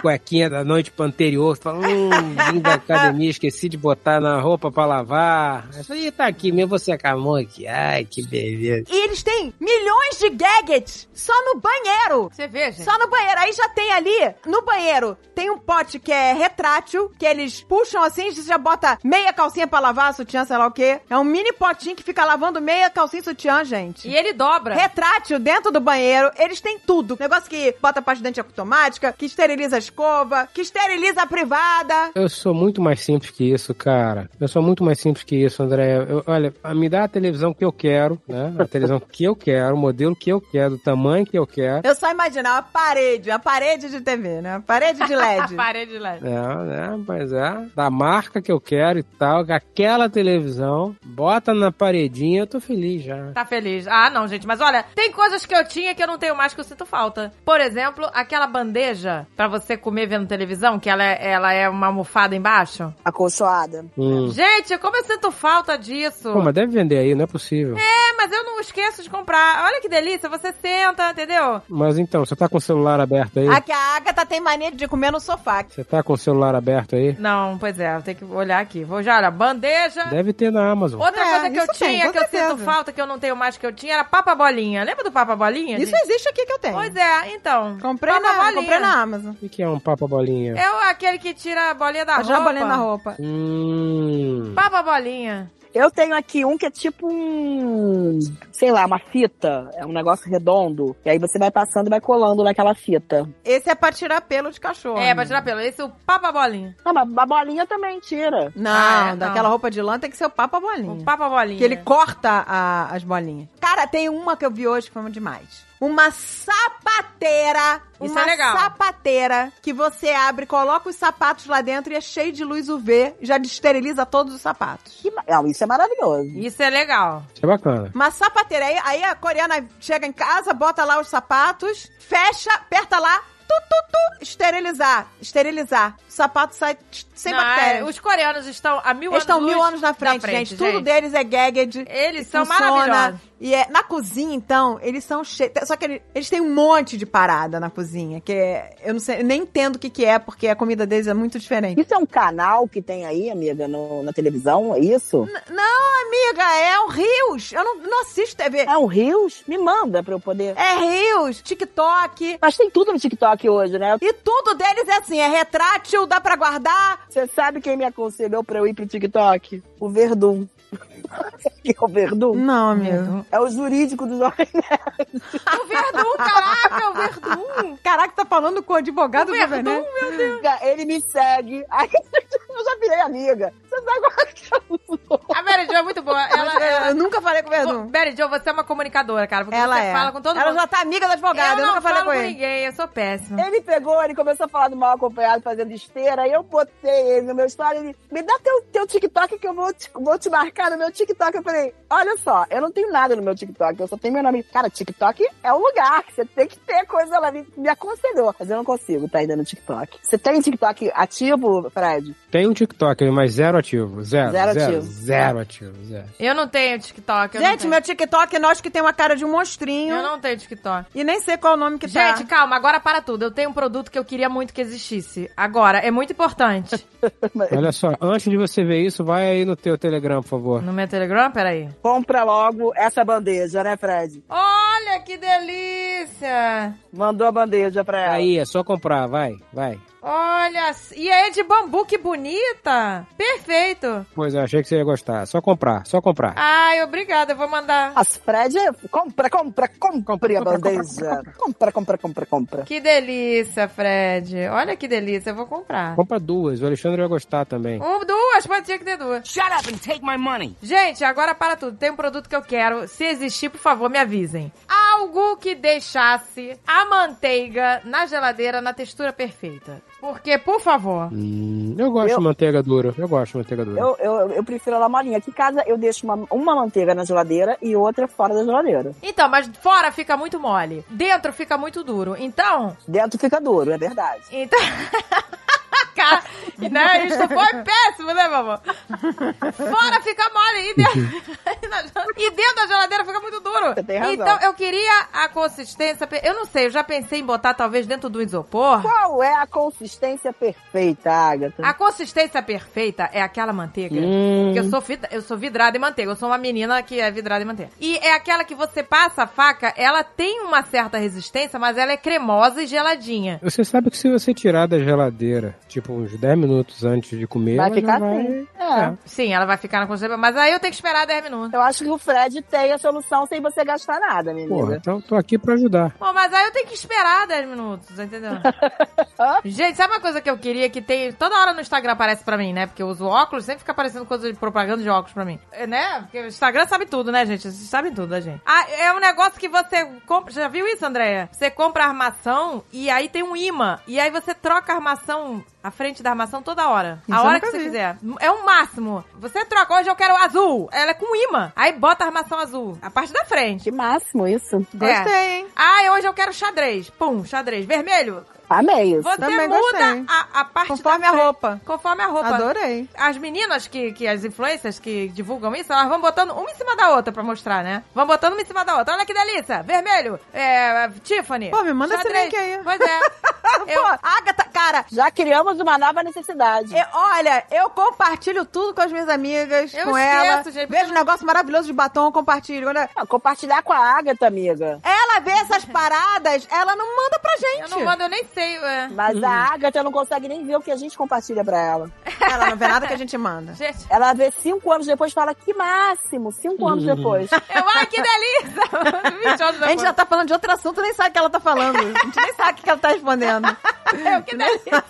Cuequinha da noite pro anterior. Você fala, hum, vim da academia, esqueci de botar na roupa pra lavar. Aí tá aqui mesmo, você acabou aqui. Ai, que beleza. E eles têm milhões de gadgets só no banheiro. Você vê, gente. Só no banheiro. Aí já tem ali, no banheiro, tem um pote que é retrátil, que eles puxam assim, você já bota meia calcinha pra lavar, sutiã, sei lá o quê. É um mini potinho que fica lavando meia calcinha e sutiã, gente. E ele dobra. Retrátil dentro do banheiro, eles têm tudo. Negócio que bota pasta de dente automática, que esteriliza a escova, que esteriliza a privada. Eu sou muito mais simples que isso, cara. Eu sou muito mais simples que isso, André. Eu- olha, me dá a televisão que eu quero, né? A televisão que eu quero, o modelo que eu quero, o tamanho que eu quero. Eu só imaginava a parede, a parede de TV, né? A parede de LED. Parede de LED. É, né? Mas é. Da marca que eu quero e tal. Aquela televisão, bota na paredinha, eu tô feliz já. Tá feliz. Ah, não, gente. Mas olha, tem coisas que eu tinha que eu não tenho mais que eu sinto falta. Por exemplo, aquela bandeja pra você comer vendo televisão, que ela é, ela é uma almofada embaixo. Acolchoada. Hum. Gente, como eu sinto falta disso. Pô, mas deve vender aí, não é possível. É, mas eu não esqueço de comprar. Olha que delícia. Você senta, entendeu? Mas então, você tá com o celular aberto aí? Aqui a Agatha tem mania de comer no sofá. Você tá com o celular aberto aí? Não, pois é. Eu tenho que olhar aqui. Vou já, olha. Bandeja. Deve ter na Amazon. Outra É, coisa que eu tem, tinha, com que eu sinto falta, que eu não tenho mais que eu tinha, era papa bolinha. Lembra do papa bolinha? Isso gente? existe aqui que eu tenho. Pois é, então. Comprei papa na, bolinha. comprei na Amazon. Que que é um papa bolinha? É o- aquele que tira a bolinha da roupa. já bolei na roupa. Hum. Papa bolinha. Eu tenho aqui um que é tipo um, sei lá, uma fita. É um negócio redondo. E aí você vai passando e vai colando naquela fita. Esse é pra tirar pelo de cachorro. É, pra tirar pelo. Esse é o papa bolinha. Ah, mas a bolinha também tira. Não, Ah, é? daquela Não. roupa de lã tem que ser o papa bolinha. O papa bolinha. Que ele corta a- as bolinhas. Cara, tem uma que eu vi hoje que foi demais. Uma sapateira. Isso uma é legal. sapateira que você abre, coloca os sapatos lá dentro e é cheio de luz UV, já esteriliza todos os sapatos. Que Não, isso é maravilhoso. Isso é legal. Isso é bacana. Uma sapateira. Aí, aí a coreana chega em casa, bota lá os sapatos, fecha, aperta lá, tu, tu, tu, esterilizar. Esterilizar. O sapato sai sem Não, bactéria. é, os coreanos estão há mil Eles estão anos mil luz anos na frente, gente. Tudo gente. deles é gagged. Eles são funciona. maravilhosos. E é, na cozinha, então, eles são cheios. Só que eles, eles têm um monte de parada na cozinha, que é, eu não sei, eu nem entendo o que, que é, porque a comida deles é muito diferente. Isso é um canal que tem aí, amiga, no- na televisão? É isso? N- Não, amiga, é o Rios. Eu não, não assisto TV. É um Rios? Me manda pra eu poder. É Rios, TikTok. Mas tem tudo no TikTok hoje, né? E tudo deles é assim, é retrátil, dá pra guardar. Você sabe quem me aconselhou pra eu ir pro TikTok? O Verdun. Que é o Verdun? Não, amigo. É o jurídico do Jovem Nerd. O Verdun, caraca, o Verdun. Caraca, tá falando com o advogado O do Verdun, Verdun? Ele me segue. Aí eu já virei amiga. Você sabe qual é que eu? A Mary Jo é muito boa. Ela, ela... Eu nunca falei com o Verdun. Mary Jo, você é uma comunicadora, cara. Porque Ela você é. fala com todo Ela mundo. já tá amiga do advogado, eu, eu nunca não falei falo com com ele. ninguém, eu sou péssima. Ele pegou, ele começou a falar do mal acompanhado fazendo esteira, aí eu botei ele no meu story, ele, me dá teu, teu TikTok que eu vou te, vou te marcar no meu TikTok. Eu falei, olha só, eu não tenho nada no meu TikTok, eu só tenho meu nome. Cara, TikTok é um lugar que você tem que ter coisa lá, me, me aconselhou, mas eu não consigo tá ainda no TikTok. Você tem TikTok ativo, Fred? Tem um TikTok mas zero ativo. Zero. Zero Zero, ativo. zero ativo. Zero. Eu não tenho TikTok. eu não Gente, tenho. meu TikTok é nós que tem uma cara de um monstrinho. Eu não tenho TikTok. E nem sei qual o nome que tá. Gente, calma, agora para tudo. Eu tenho um produto que eu queria muito que existisse. Agora, é muito importante. Olha só, antes de você ver isso, vai aí no teu Telegram, por favor. No meu Telegram, peraí. Compra logo essa bandeja, né, Fred? Olha que delícia! Mandou a bandeja pra ela. Aí, é só comprar, vai, vai. Olha, e é de bambu, que bonita! Perfeito! Pois eu achei que você ia gostar. Só comprar, só comprar. Ai, obrigada, eu vou mandar. As Fred, compra, compra, compre a bandeja. Compra, compra, compra, compra. Que delícia, Fred. Olha que delícia, eu vou comprar. Compra duas, o Alexandre vai gostar também. Um, duas, mas tinha que ter duas. Shut up and take my money. Gente, agora para tudo. Tem um produto que eu quero. Se existir, por favor, me avisem. Algo que deixasse a manteiga na geladeira na textura perfeita. Porque, por favor. Hum, eu gosto Eu- de manteiga dura, eu gosto de manteiga dura. Eu, eu, eu prefiro ela molinha. Aqui em casa eu deixo uma, uma manteiga na geladeira e outra fora da geladeira. Então, mas fora fica muito mole. Dentro fica muito duro. Então. Dentro fica duro, é verdade. Então. Cara, né? Isso foi péssimo, né, mamãe? Fora fica mole e dentro, e dentro da geladeira fica muito duro. Você tem razão. Então, eu queria a consistência. Eu não sei, eu já pensei em botar talvez dentro do isopor. Qual é a consistência perfeita, Agatha? A consistência perfeita é aquela manteiga. Hum. Porque eu sou, eu sou vidrada em manteiga. Eu sou uma menina que é vidrada em manteiga. E é aquela que você passa a faca, ela tem uma certa resistência, mas ela é cremosa e geladinha. Você sabe que se você tirar da geladeira, tipo uns 10 minutos antes de comer, Vai ficar vai... assim. É. Sim, ela vai ficar na consistência, mas aí eu tenho que esperar 10 minutos. Eu acho que o Fred tem a solução sem você gastar nada, minha Porra, então tô aqui pra ajudar. Bom, mas aí eu tenho que esperar 10 minutos, entendeu? Gente, sabe uma coisa que eu queria que tem. Toda hora no Instagram aparece pra mim, né? Porque eu uso óculos, sempre fica aparecendo coisa de propaganda de óculos pra mim. É, Né? Porque o Instagram sabe tudo, né, gente? Vocês sabem tudo da gente. Ah, é um negócio que você compra. Já viu isso, Andréia? Você compra a armação e aí tem um imã. E aí você troca a armação. A frente da armação toda hora. Isso a hora que você vi. quiser. É um máximo. Você troca. Hoje eu quero azul. Ela é com imã. Aí bota a armação azul. A parte da frente. Que máximo isso. Gostei, É. hein? Ah, hoje eu quero xadrez. Pum, xadrez. Vermelho. Amei isso. Você Também muda a, a parte Conforme da a roupa. Conforme a roupa. Adorei. As meninas que, que as influencers que divulgam isso, elas vão botando uma em cima da outra pra mostrar, né? Vão botando uma em cima da outra. Olha que delícia. Vermelho. É, Tiffany. Pô, me manda esse xadrez. link aí. Pois é. Eu- Pô, Agatha, cara, Já criamos uma nova necessidade. eu- olha, eu compartilho tudo com as minhas amigas, Eu com esqueço, ela. gente, Vejo porque um negócio maravilhoso de batom, eu compartilho. Quando Ah, compartilhar com a Agatha, amiga. ela vê essas paradas, ela não manda pra eu gente. não mando, eu nem sei. É. Mas a Agatha não consegue nem ver o que a gente compartilha pra ela. Ela não vê nada que a gente manda. Gente, Ela vê cinco anos depois e fala, que máximo, cinco anos depois. eu, ai, que delícia. 20 anos A gente já tá falando de outro assunto, nem sabe o que ela tá falando. A gente nem sabe o que ela tá respondendo. Eu, que delícia.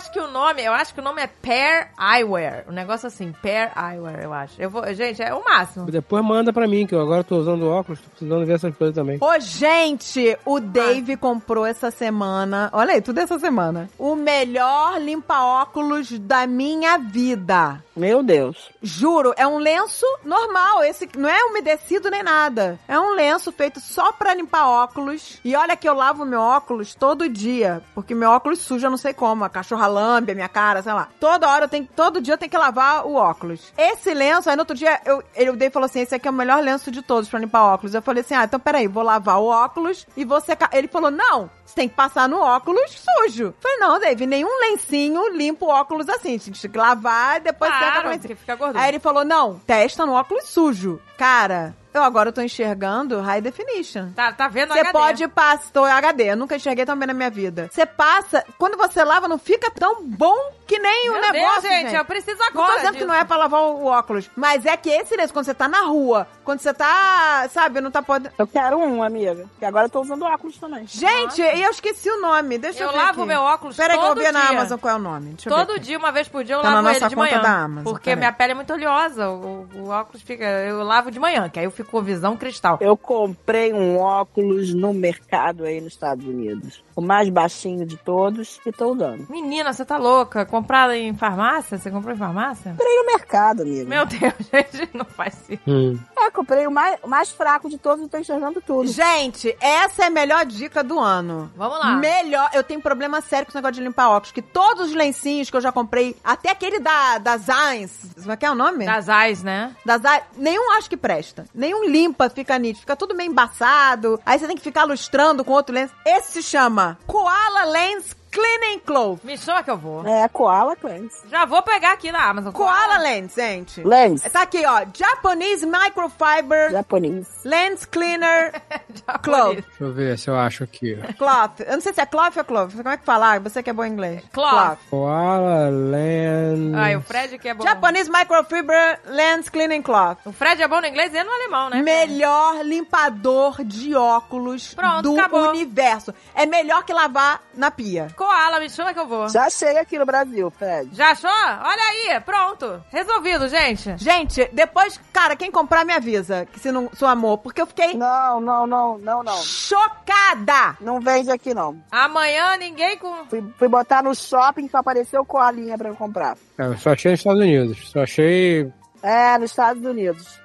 Acho que o nome, eu acho que o nome é Pair Eyewear. Um negócio assim, Pair Eyewear, eu acho. Eu vou, gente, é o máximo. Depois manda pra mim, que eu agora tô usando óculos, tô precisando ver essas coisas também. Ô, gente, o Dave comprou essa semana. Olha aí, tudo essa semana. O melhor limpa-óculos da minha vida. Meu Deus. Juro, é um lenço normal. Esse não é umedecido nem nada. É um lenço feito só pra limpar óculos. E olha que eu lavo meu óculos todo dia. Porque meu óculos suja, eu não sei como. A cachorra lambe a minha cara, sei lá. Toda hora eu tenho. Todo dia eu tenho que lavar o óculos. Esse lenço, aí no outro dia, eu, ele Dave falou assim: esse aqui é o melhor lenço de todos pra limpar óculos. Eu falei assim: ah, então peraí, vou lavar o óculos e vou secar. Ele falou: não, você tem que passar no óculos sujo. Falei, não, Dave, nenhum lencinho limpa o óculos assim. Você tem que lavar e depois seca Claro, com lencinho. porque fica gordura. Aí ele falou: não, testa no óculos sujo. Cara, eu agora tô enxergando high definition. Tá, tá vendo Você pode passar. Tô HD, eu nunca enxerguei tão bem na minha vida. Você passa, quando você lava, não fica tão bom que nem Meu o negócio. Deus, gente, eu preciso Não agora tô dizendo que disso. não é pra lavar o óculos, mas é que esse lenço, quando você tá na rua, quando você tá, sabe, não tá podendo. Eu quero um, amiga. Que agora eu tô usando óculos também. Gente, e eu esqueci o nome. Deixa eu, Eu ver lavo aqui. meu óculos Peraí que eu vou todo ver na dia. Amazon qual é o nome. Deixa eu ver Todo dia, uma vez por dia, eu Tá na lavo nossa ele de conta manhã. da Amazon, porque peraí. minha pele é muito oleosa. O, o óculos fica. Eu lavo de manhã, que aí eu fico com visão cristal. Eu comprei um óculos no mercado aí nos Estados Unidos. O mais baixinho de todos e tô usando. Menina, você tá louca? Comprada em farmácia? Você comprou em farmácia? Comprei no mercado, amigo. Meu Deus, gente, não faz isso. Hum. É, comprei o mais, o mais fraco de todos e tô enxergando tudo. Gente, essa é a melhor dica do ano. Vamos lá. Melhor. Eu tenho problema sério com esse negócio de limpar óculos, que todos os lencinhos que eu já comprei, até aquele da, da Zines, como é que é o nome? Das eyes, né? Da Zines, nenhum acho que presta. Nenhum limpa, fica nítido. Fica tudo meio embaçado. Aí você tem que ficar lustrando com outro lens. Esse se chama Koala Lens Cleaning Cloth. Me chama que eu vou. É, Koala Cleanse. Já vou pegar aqui na Amazon. Koala Lens, gente. Lens. Tá aqui, ó. Japanese Microfiber Japonês. Lens Cleaner Cloth. Deixa eu ver se eu acho aqui. Cloth. Eu não sei se é cloth ou cloth. Como é que fala? Você que é bom em inglês. Cloth. Koala Land. Ai, o Fred que é bom. Japanese Microfiber Lens Cleaning Cloth. O Fred é bom no inglês e no alemão, né? Melhor limpador de óculos Pronto, do acabou. universo. É melhor que lavar na pia. Koala, me chama que eu vou. Já achei aqui no Brasil, Fred. Já achou? Olha aí, pronto. Resolvido, gente. Gente, depois, cara, quem comprar me avisa que se não sou amor, porque eu fiquei Não, não, não, não, não. chocada. Não vende aqui, não. Amanhã ninguém com. Fui, fui botar no shopping só apareceu coalinha pra eu comprar. É, eu só achei nos Estados Unidos. Só achei. É, nos Estados Unidos.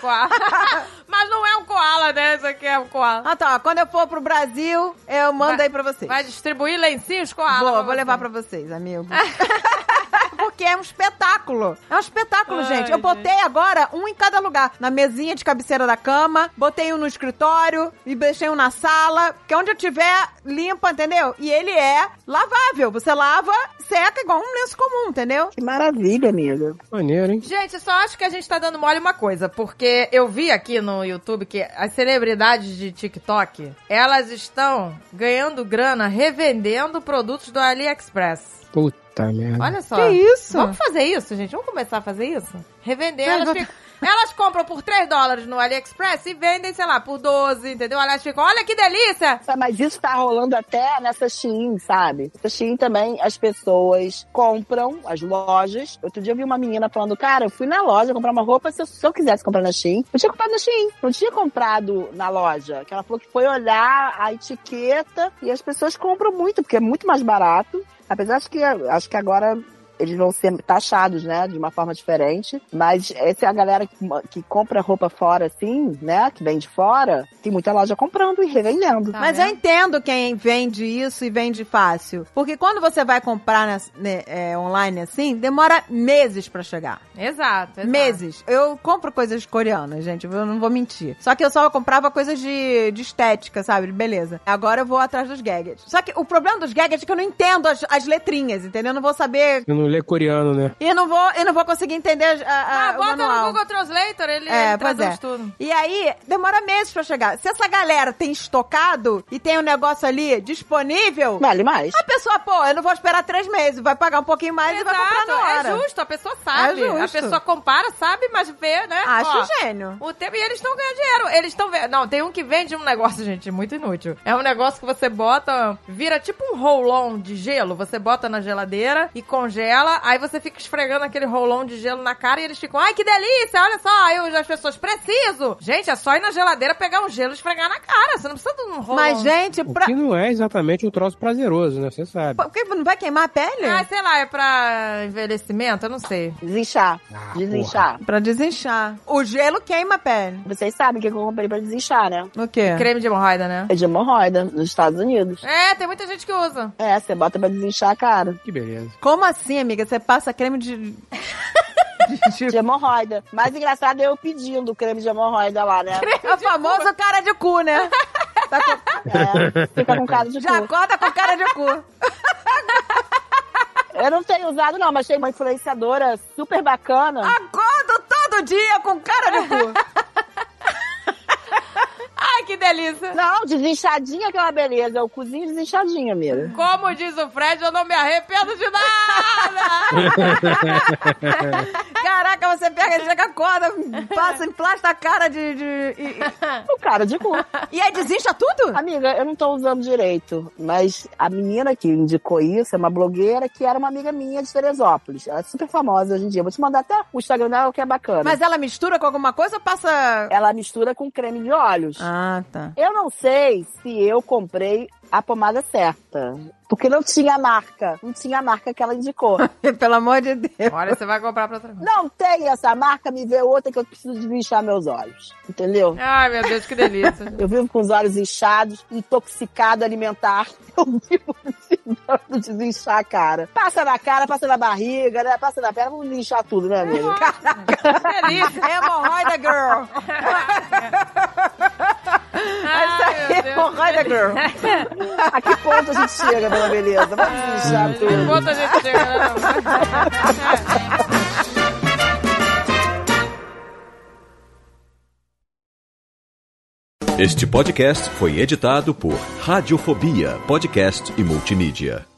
Koala. Mas não é um koala, né? Isso aqui é um koala. Ah, tá. Quando eu for pro Brasil, eu mando Vai- aí pra vocês. Vai distribuir lencinhos koala. Vou, pra vou você. levar pra vocês, amigo. Porque é um espetáculo. É um espetáculo, Ai, gente. Eu botei agora um em cada lugar. Na mesinha de cabeceira da cama, botei um no escritório e deixei um na sala. Que onde eu tiver, limpa, entendeu? E ele é lavável. Você lava, seca igual um lenço comum, entendeu? Que maravilha, amiga. Maneiro, hein? Gente, eu só acho que a gente tá dando mole uma coisa, porque eu vi aqui no YouTube que as celebridades de TikTok, elas estão ganhando grana revendendo produtos do AliExpress. Puta merda. Olha só. Que isso? Vamos fazer isso, gente? Vamos começar a fazer isso? Revender. Elas, ficam- elas compram por 3 dólares no AliExpress e vendem, sei lá, por 12, entendeu? Elas ficam, olha que delícia! Mas isso tá rolando até nessa Shein, sabe? Essa Shein também, as pessoas compram, as lojas. Outro dia eu vi uma menina falando, cara, eu fui na loja comprar uma roupa, se eu, se eu quisesse comprar na Shein, eu tinha comprado na Shein. Não tinha comprado na loja. Que ela falou que foi olhar a etiqueta e as pessoas compram muito, porque é muito mais barato. Apesar de que acho que agora eles vão ser taxados, né, de uma forma diferente. Mas essa é a galera que, que compra roupa fora, assim, né, que vem de fora. Tem muita loja comprando e revendendo. Tá Mas eu vendo? entendo quem vende isso e vende fácil. Porque quando você vai comprar nas- né, é, online assim, demora meses pra chegar. Exato, exato. Meses. Eu compro coisas coreanas, gente, eu não vou mentir. Só que eu só comprava coisas de, de estética, sabe? De Beleza. Agora eu vou atrás dos gadgets. Só que o problema dos gadgets é que eu não entendo as, as letrinhas, entendeu? Eu não vou saber. Eu não lê coreano, né? E eu não vou, eu não vou conseguir entender a, a, Ah, o bota manual. no Google Translator, ele, É, ele traduz é. tudo. E aí, demora meses pra chegar. Se essa galera tem estocado e tem um negócio ali disponível, Vale mais. a pessoa, pô, eu não vou esperar três meses, vai pagar um pouquinho mais e vai comprar na hora. é justo, a pessoa sabe. É A pessoa compara, sabe, mas vê, né? Acho Ó, gênio. O tempo, e eles estão ganhando dinheiro. Eles estão vendo. Não, tem um que vende um negócio, gente, muito inútil. É um negócio que você bota, vira tipo um roll-on de gelo. Você bota na geladeira e congela. Aí você fica esfregando aquele roll-on de gelo na cara e eles ficam, ai que delícia, olha só. Aí as pessoas, preciso. Gente, é só ir na geladeira pegar um gelo e esfregar na cara. Você não precisa de um roll-on. Mas, gente, O pra... que não é exatamente um troço prazeroso, né? Você sabe. Porque não vai queimar a pele? Ah, sei lá, é pra envelhecimento? Eu não sei. Desinchar. Ah, desinchar. Pra desinchar. O gelo queima a pele. Vocês sabem o que eu comprei pra desinchar, né? O quê? Creme de hemorroida, né? É de hemorroida, nos Estados Unidos. É, tem muita gente que usa. É, você bota pra desinchar a cara. Que beleza. Como assim, amiga? Você passa creme de... de- hemorroida. Mais engraçado é eu pedindo creme de hemorroida lá, né? É o famoso cara de cu, né? Tá com- É, fica com cara de Já cu. acorda com cara de cu. Eu não tenho usado, não, mas tem uma influenciadora super bacana. Acordo todo dia com cara de cu. Ai, que delícia. Não, desinchadinha que é uma beleza. É o cozinho desinchadinho, amiga. Como diz o Fred, eu não me arrependo de nada. Caraca, você pega, chega, acorda, passa, emplasta a cara de... de- e, O cara de cu. e aí desincha tudo? Amiga, eu não tô usando direito, mas a menina que indicou isso é uma blogueira que era uma amiga minha de Teresópolis. Ela é super famosa hoje em dia. Vou te mandar até o Instagram dela que é bacana. Mas ela mistura com alguma coisa ou passa. Ela mistura com creme de olhos. Ah, tá. Eu não sei se eu comprei a pomada certa. Porque não tinha a marca. Não tinha a marca que ela indicou. Pelo amor de Deus. Olha, você vai comprar pra outra coisa. não tem essa marca, me vê outra que eu preciso desinchar meus olhos. Entendeu? Ai, meu Deus, que delícia. Eu vivo com os olhos inchados, intoxicado alimentar. Eu vivo precisando desinchar a cara. Passa na cara, passa na barriga, né? Passa na perna, vamos desinchar tudo, né, amiga? que delícia. Hemorroida Girl. Ai, meu Deus. Hemorroida Girl. A que ponto a gente chega, dona beleza? Vamos desinchar tudo. Enquanto a gente chega, né? Este podcast foi editado por Radiofobia, podcast e multimídia.